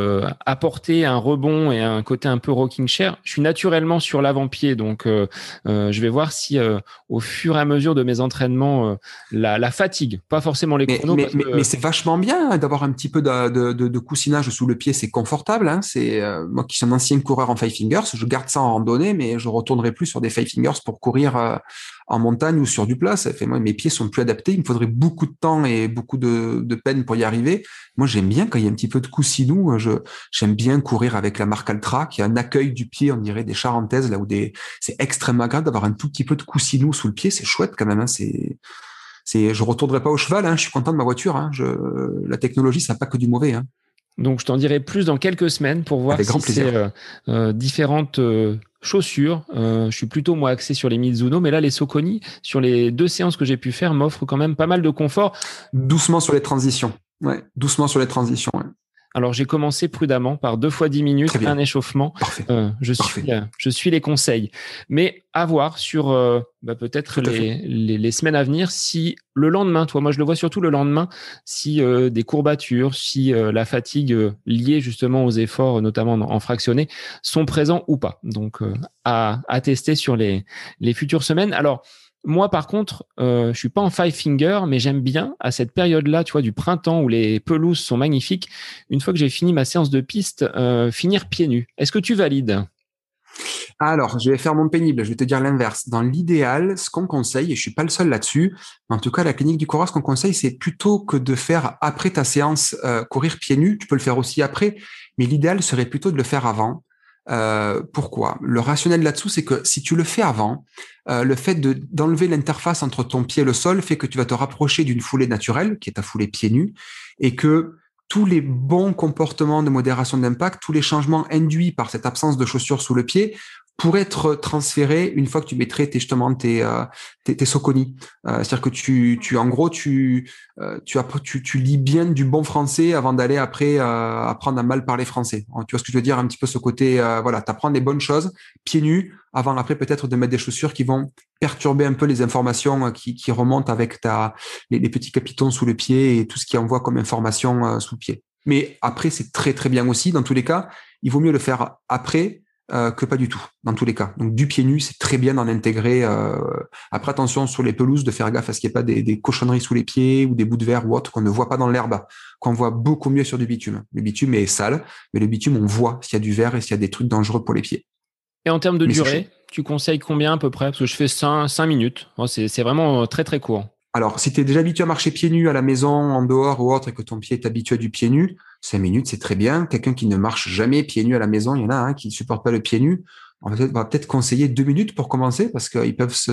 [SPEAKER 1] apporter un rebond et un côté un peu rocking chair. Je suis naturellement sur l'avant-pied, donc je vais voir si au fur et à mesure de mes entraînements la, la, fatigue, pas forcément les chronos.
[SPEAKER 2] Mais, mais, mais c'est vachement bien d'avoir un petit peu de, de, de, de coussinage sous le pied, c'est confortable. Hein. C'est moi qui suis un ancien coureur en five fingers, je garde ça en randonnée, mais je retournerai plus sur des five fingers pour courir en montagne ou sur du plat. Ça fait moi mes pieds sont plus adaptés. Il me faudrait beaucoup de temps et beaucoup de, de peine pour y arriver. Moi, j'aime bien quand il y a un petit peu de coussinou. Je j'aime bien courir avec la marque Altra, qui a un accueil du pied, on dirait des charentaises, là où des c'est extrêmement agréable d'avoir un tout petit peu de coussinou sous le pied. C'est chouette quand même. Hein. C'est c'est je retournerai pas au cheval. Hein. Je suis content de ma voiture. Hein. Je, la technologie, ça n'a pas que du mauvais. Hein.
[SPEAKER 1] Donc, je t'en dirai plus dans quelques semaines pour voir si c'est euh, euh, différentes euh, chaussures. je suis plutôt moi axé sur les Mizuno, mais là les Soconi sur les deux séances que j'ai pu faire m'offrent quand même pas mal de confort.
[SPEAKER 2] Doucement sur les transitions. Ouais, doucement sur les transitions.
[SPEAKER 1] Alors j'ai commencé prudemment par deux fois dix minutes, un échauffement. Euh, je suis, euh, je suis les conseils, mais à voir sur euh, bah, peut-être les, les, semaines à venir si le lendemain, toi, moi je le vois surtout le lendemain, si des courbatures, si la fatigue liée justement aux efforts, notamment en, fractionné, sont présents ou pas. Donc à, à tester sur les les futures semaines. Alors moi, par contre, euh, je suis pas en five finger, mais j'aime bien à cette période-là, tu vois, du printemps où les pelouses sont magnifiques. Une fois que j'ai fini ma séance de piste, euh, finir pieds nus. Est-ce que tu valides?
[SPEAKER 2] Alors, je vais faire mon pénible. Je vais te dire l'inverse. Dans l'idéal, ce qu'on conseille, et je suis pas le seul là-dessus, en tout cas, la clinique du coureur, ce qu'on conseille, c'est plutôt que de faire après ta séance euh, courir pieds nus. Tu peux le faire aussi après, mais l'idéal serait plutôt de le faire avant. Euh, pourquoi? Le rationnel là-dessous, c'est que si tu le fais avant, euh, le fait de, d'enlever l'interface entre ton pied et le sol fait que tu vas te rapprocher d'une foulée naturelle, qui est ta foulée pieds nus, et que tous les bons comportements de modération d'impact, tous les changements induits par cette absence de chaussures sous le pied pour être transféré une fois que tu mettrais tes, justement tes, euh, tes, tes. Euh, c'est-à-dire que tu, tu, en gros, tu, euh, tu, tu, tu lis bien du bon français avant d'aller après euh, apprendre à mal parler français. Tu vois ce que je veux dire? Un petit peu ce côté, euh, voilà, tu apprends des bonnes choses, pieds nus, avant après peut-être de mettre des chaussures qui vont perturber un peu les informations qui, qui remontent avec ta, les, les, petits capitons sous le pied et tout ce qui envoie comme information sous le pied. Mais après, c'est très très bien aussi. Dans tous les cas, il vaut mieux le faire après euh, que pas du tout, dans tous les cas. Donc du pied nu, c'est très bien d'en intégrer. Euh, après, attention sur les pelouses, de faire gaffe à ce qu'il n'y ait pas des, cochonneries sous les pieds ou des bouts de verre ou autre qu'on ne voit pas dans l'herbe, qu'on voit beaucoup mieux sur du bitume. Le bitume est sale, mais le bitume, on voit s'il y a du verre et s'il y a des trucs dangereux pour les pieds.
[SPEAKER 1] Et en termes de durée, tu conseilles combien à peu près? Parce que je fais 5, 5 minutes. c'est vraiment très très court.
[SPEAKER 2] Alors, si tu es déjà habitué à marcher pieds nus à la maison, en dehors ou autre, et que ton pied est habitué du pied nu, cinq minutes, c'est très bien. Quelqu'un qui ne marche jamais pieds nus à la maison, il y en a qui ne supporte pas le pied nu. On va peut-être conseiller deux minutes pour commencer parce qu'ils peuvent se,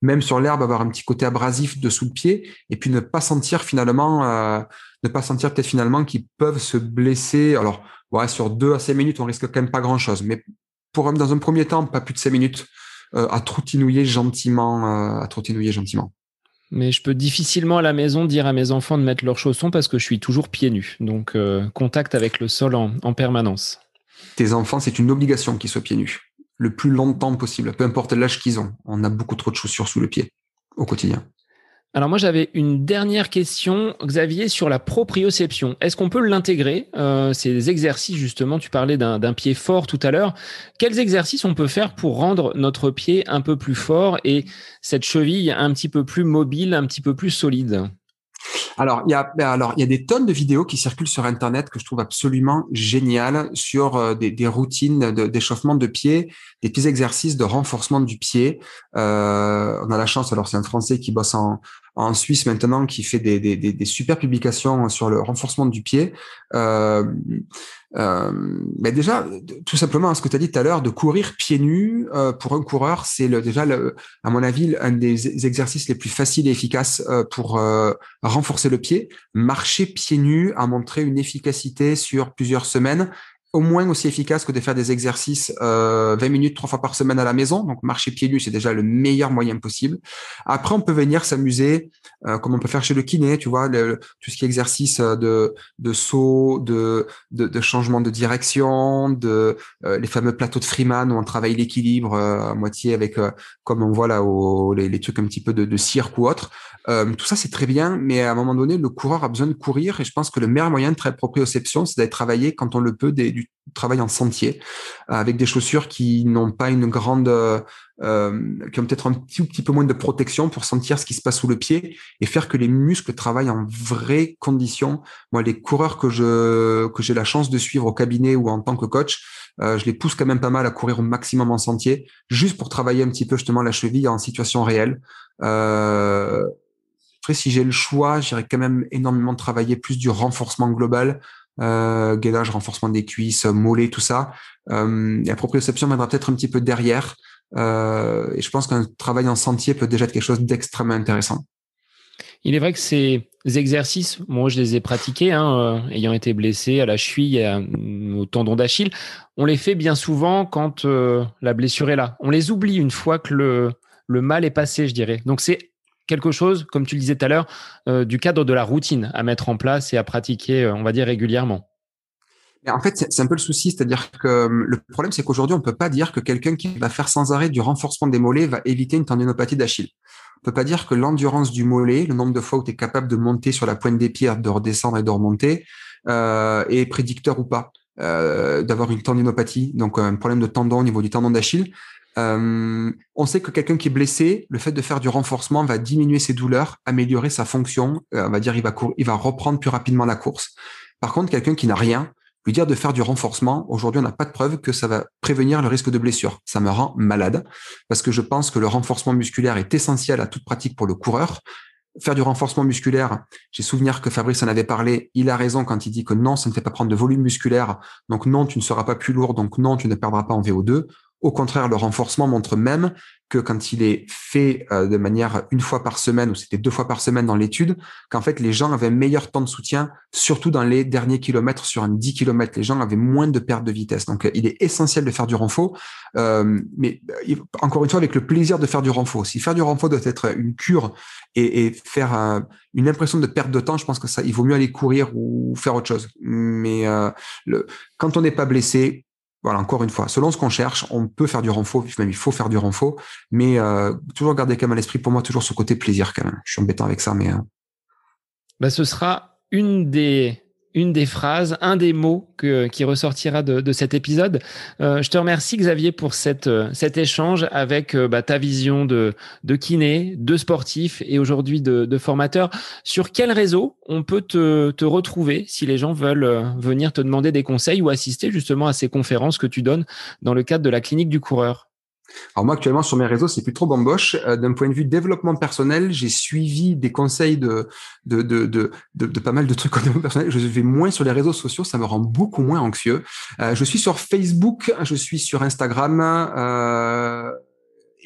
[SPEAKER 2] même sur l'herbe avoir un petit côté abrasif de sous le pied et puis ne pas sentir finalement, euh, ne pas sentir peut-être finalement qu'ils peuvent se blesser. Alors, ouais, sur deux à cinq minutes, on risque quand même pas grand chose, mais pour dans un premier temps, pas plus de cinq minutes euh, à troutinouiller gentiment, euh, à troutinouiller gentiment.
[SPEAKER 1] Mais je peux difficilement à la maison dire à mes enfants de mettre leurs chaussons parce que je suis toujours pieds nus. Donc, euh, contact avec le sol en, en permanence.
[SPEAKER 2] Tes enfants, c'est une obligation qu'ils soient pieds nus. Le plus longtemps possible, peu importe l'âge qu'ils ont. On a beaucoup trop de chaussures sous le pied au quotidien.
[SPEAKER 1] Alors moi j'avais une dernière question, Xavier, sur la proprioception. Est-ce qu'on peut l'intégrer euh, Ces exercices justement, tu parlais d'un pied fort tout à l'heure. Quels exercices on peut faire pour rendre notre pied un peu plus fort et cette cheville un petit peu plus mobile, un petit peu plus solide?
[SPEAKER 2] Alors, il y a, ben, alors, il y a des tonnes de vidéos qui circulent sur Internet que je trouve absolument géniales sur euh, des, routines d'échauffement de, pied, des petits exercices de renforcement du pied. Euh, on a la chance, alors c'est un Français qui bosse en, en Suisse maintenant qui fait des, des, des, super publications sur le renforcement du pied. Euh, euh, mais déjà, tout simplement, ce que tu as dit tout à l'heure, de courir pieds nus euh, pour un coureur, c'est le, déjà, le, à mon avis, un des exercices les plus faciles et efficaces euh, pour euh, renforcer le pied. Marcher pieds nus a montré une efficacité sur plusieurs semaines au moins aussi efficace que de faire des exercices euh, 20 minutes trois fois par semaine à la maison. Donc marcher pieds nus, c'est déjà le meilleur moyen possible. Après, on peut venir s'amuser, euh, comme on peut faire chez le kiné, tu vois, tout ce qui est exercice euh, de, de saut, de, de, changement de direction, de euh, les fameux plateaux de Freeman où on travaille l'équilibre à moitié avec, comme on voit là, au, les, trucs un petit peu de, de cirque ou autre. tout ça, c'est très bien, mais à un moment donné, le coureur a besoin de courir et je pense que le meilleur moyen de très proprioception, c'est d'être travaillé quand on le peut des, du travail en sentier, avec des chaussures qui n'ont pas une grande, euh, qui ont peut-être un petit, petit peu moins de protection pour sentir ce qui se passe sous le pied et faire que les muscles travaillent en vraies conditions. Moi, les coureurs que je que j'ai la chance de suivre au cabinet ou en tant que coach, euh, je les pousse quand même pas mal à courir au maximum en sentier, juste pour travailler un petit peu justement la cheville en situation réelle. Euh, après, si j'ai le choix, j'irais quand même énormément travailler plus du renforcement global, euh, renforcement des cuisses, mollets, tout ça. Euh, la proprioception viendra peut-être un petit peu derrière. Euh, et je pense qu'un travail en sentier peut déjà être quelque chose d'extrêmement intéressant.
[SPEAKER 1] Il est vrai que ces exercices, moi je les ai pratiqués, hein, euh, ayant été blessé à la cheville, et au tendon d'Achille, on les fait bien souvent quand euh, la blessure est là. On les oublie une fois que le, le mal est passé, je dirais. Donc c'est quelque chose, comme tu le disais tout à l'heure, euh, du cadre de la routine à mettre en place et à pratiquer, on va dire, régulièrement.
[SPEAKER 2] En fait, c'est un peu le souci, c'est-à-dire que le problème, c'est qu'aujourd'hui, on ne peut pas dire que quelqu'un qui va faire sans arrêt du renforcement des mollets va éviter une tendinopathie d'Achille. On peut pas dire que l'endurance du mollet, le nombre de fois où tu es capable de monter sur la pointe des pieds, de redescendre et de remonter, euh, est prédicteur ou pas euh, d'avoir une tendinopathie, donc un problème de tendon au niveau du tendon d'Achille. Euh, on sait que quelqu'un qui est blessé, le fait de faire du renforcement va diminuer ses douleurs, améliorer sa fonction. on va dire, il va, il va reprendre plus rapidement la course. Par contre, quelqu'un qui n'a rien, lui dire de faire du renforcement, aujourd'hui, on n'a pas de preuve que ça va prévenir le risque de blessure. Ça me rend malade parce que je pense que le renforcement musculaire est essentiel à toute pratique pour le coureur. Faire du renforcement musculaire, j'ai souvenir que Fabrice en avait parlé, il a raison quand il dit que non, ça ne fait pas prendre de volume musculaire, donc non, tu ne seras pas plus lourd, donc non, tu ne perdras pas en VO2. Au contraire, le renforcement montre même que quand il est fait euh, de manière une fois par semaine, ou c'était deux fois par semaine dans l'étude, qu'en fait les gens avaient un meilleur temps de soutien, surtout dans les derniers kilomètres sur un 10 km. Les gens avaient moins de perte de vitesse. Donc il est essentiel de faire du renfort, euh, mais encore une fois avec le plaisir de faire du renfort. Si faire du renfort doit être une cure et, faire une impression de perte de temps, je pense que ça, il vaut mieux aller courir ou faire autre chose. Mais euh, quand on n'est pas blessé, voilà, encore une fois, selon ce qu'on cherche, on peut faire du renfort, même il faut faire du renfort, mais euh, toujours garder quand même à l'esprit, pour moi, toujours ce côté plaisir quand même. Je suis embêtant avec ça, mais... Euh...
[SPEAKER 1] Bah, ce sera une des une des phrases, un des mots qui ressortira de, cet épisode. Euh, je te remercie Xavier pour cette, euh, cet échange avec euh, bah, ta vision de, kiné, de sportif et aujourd'hui de, formateur. Sur quel réseau on peut te, retrouver si les gens veulent venir te demander des conseils ou assister justement à ces conférences que tu donnes dans le cadre de la clinique du coureur?
[SPEAKER 2] Alors moi actuellement sur mes réseaux c'est plus trop bamboche. Euh, D'un point de vue développement personnel, j'ai suivi des conseils de de, de de, de, pas mal de trucs en développement personnel. Je vais moins sur les réseaux sociaux, ça me rend beaucoup moins anxieux. Euh, je suis sur Facebook, je suis sur Instagram. Euh,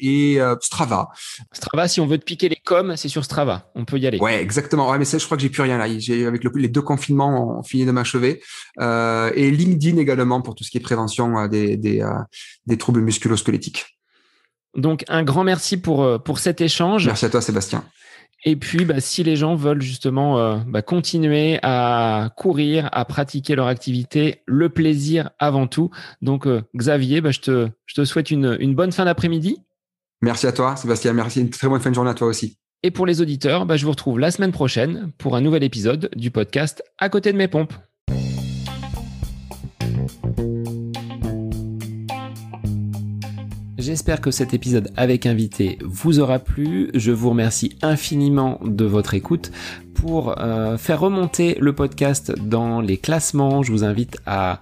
[SPEAKER 2] et euh, Strava.
[SPEAKER 1] Strava, si on veut te piquer les coms, c'est sur Strava. On peut y aller.
[SPEAKER 2] Ouais, exactement. Ouais, mais ça, je crois que j'ai plus rien là. J'ai avec le, les deux confinements, on finit de m'achever. Euh, et LinkedIn également pour tout ce qui est prévention euh, des des, des troubles musculo-squelettiques.
[SPEAKER 1] Donc un grand merci pour pour cet échange.
[SPEAKER 2] Merci à toi, Sébastien.
[SPEAKER 1] Et puis, bah, si les gens veulent justement euh, bah, continuer à courir, à pratiquer leur activité, le plaisir avant tout. Donc, euh, Xavier, bah, je, te, je te souhaite une, une bonne fin d'après-midi.
[SPEAKER 2] Merci à toi, Sébastien. Merci. Une très bonne fin de journée à toi aussi.
[SPEAKER 1] Et pour les auditeurs, bah, je vous retrouve la semaine prochaine pour un nouvel épisode du podcast À côté de mes pompes. J'espère que cet épisode avec invité vous aura plu. Je vous remercie infiniment de votre écoute. Pour euh, faire remonter le podcast dans les classements, je vous invite à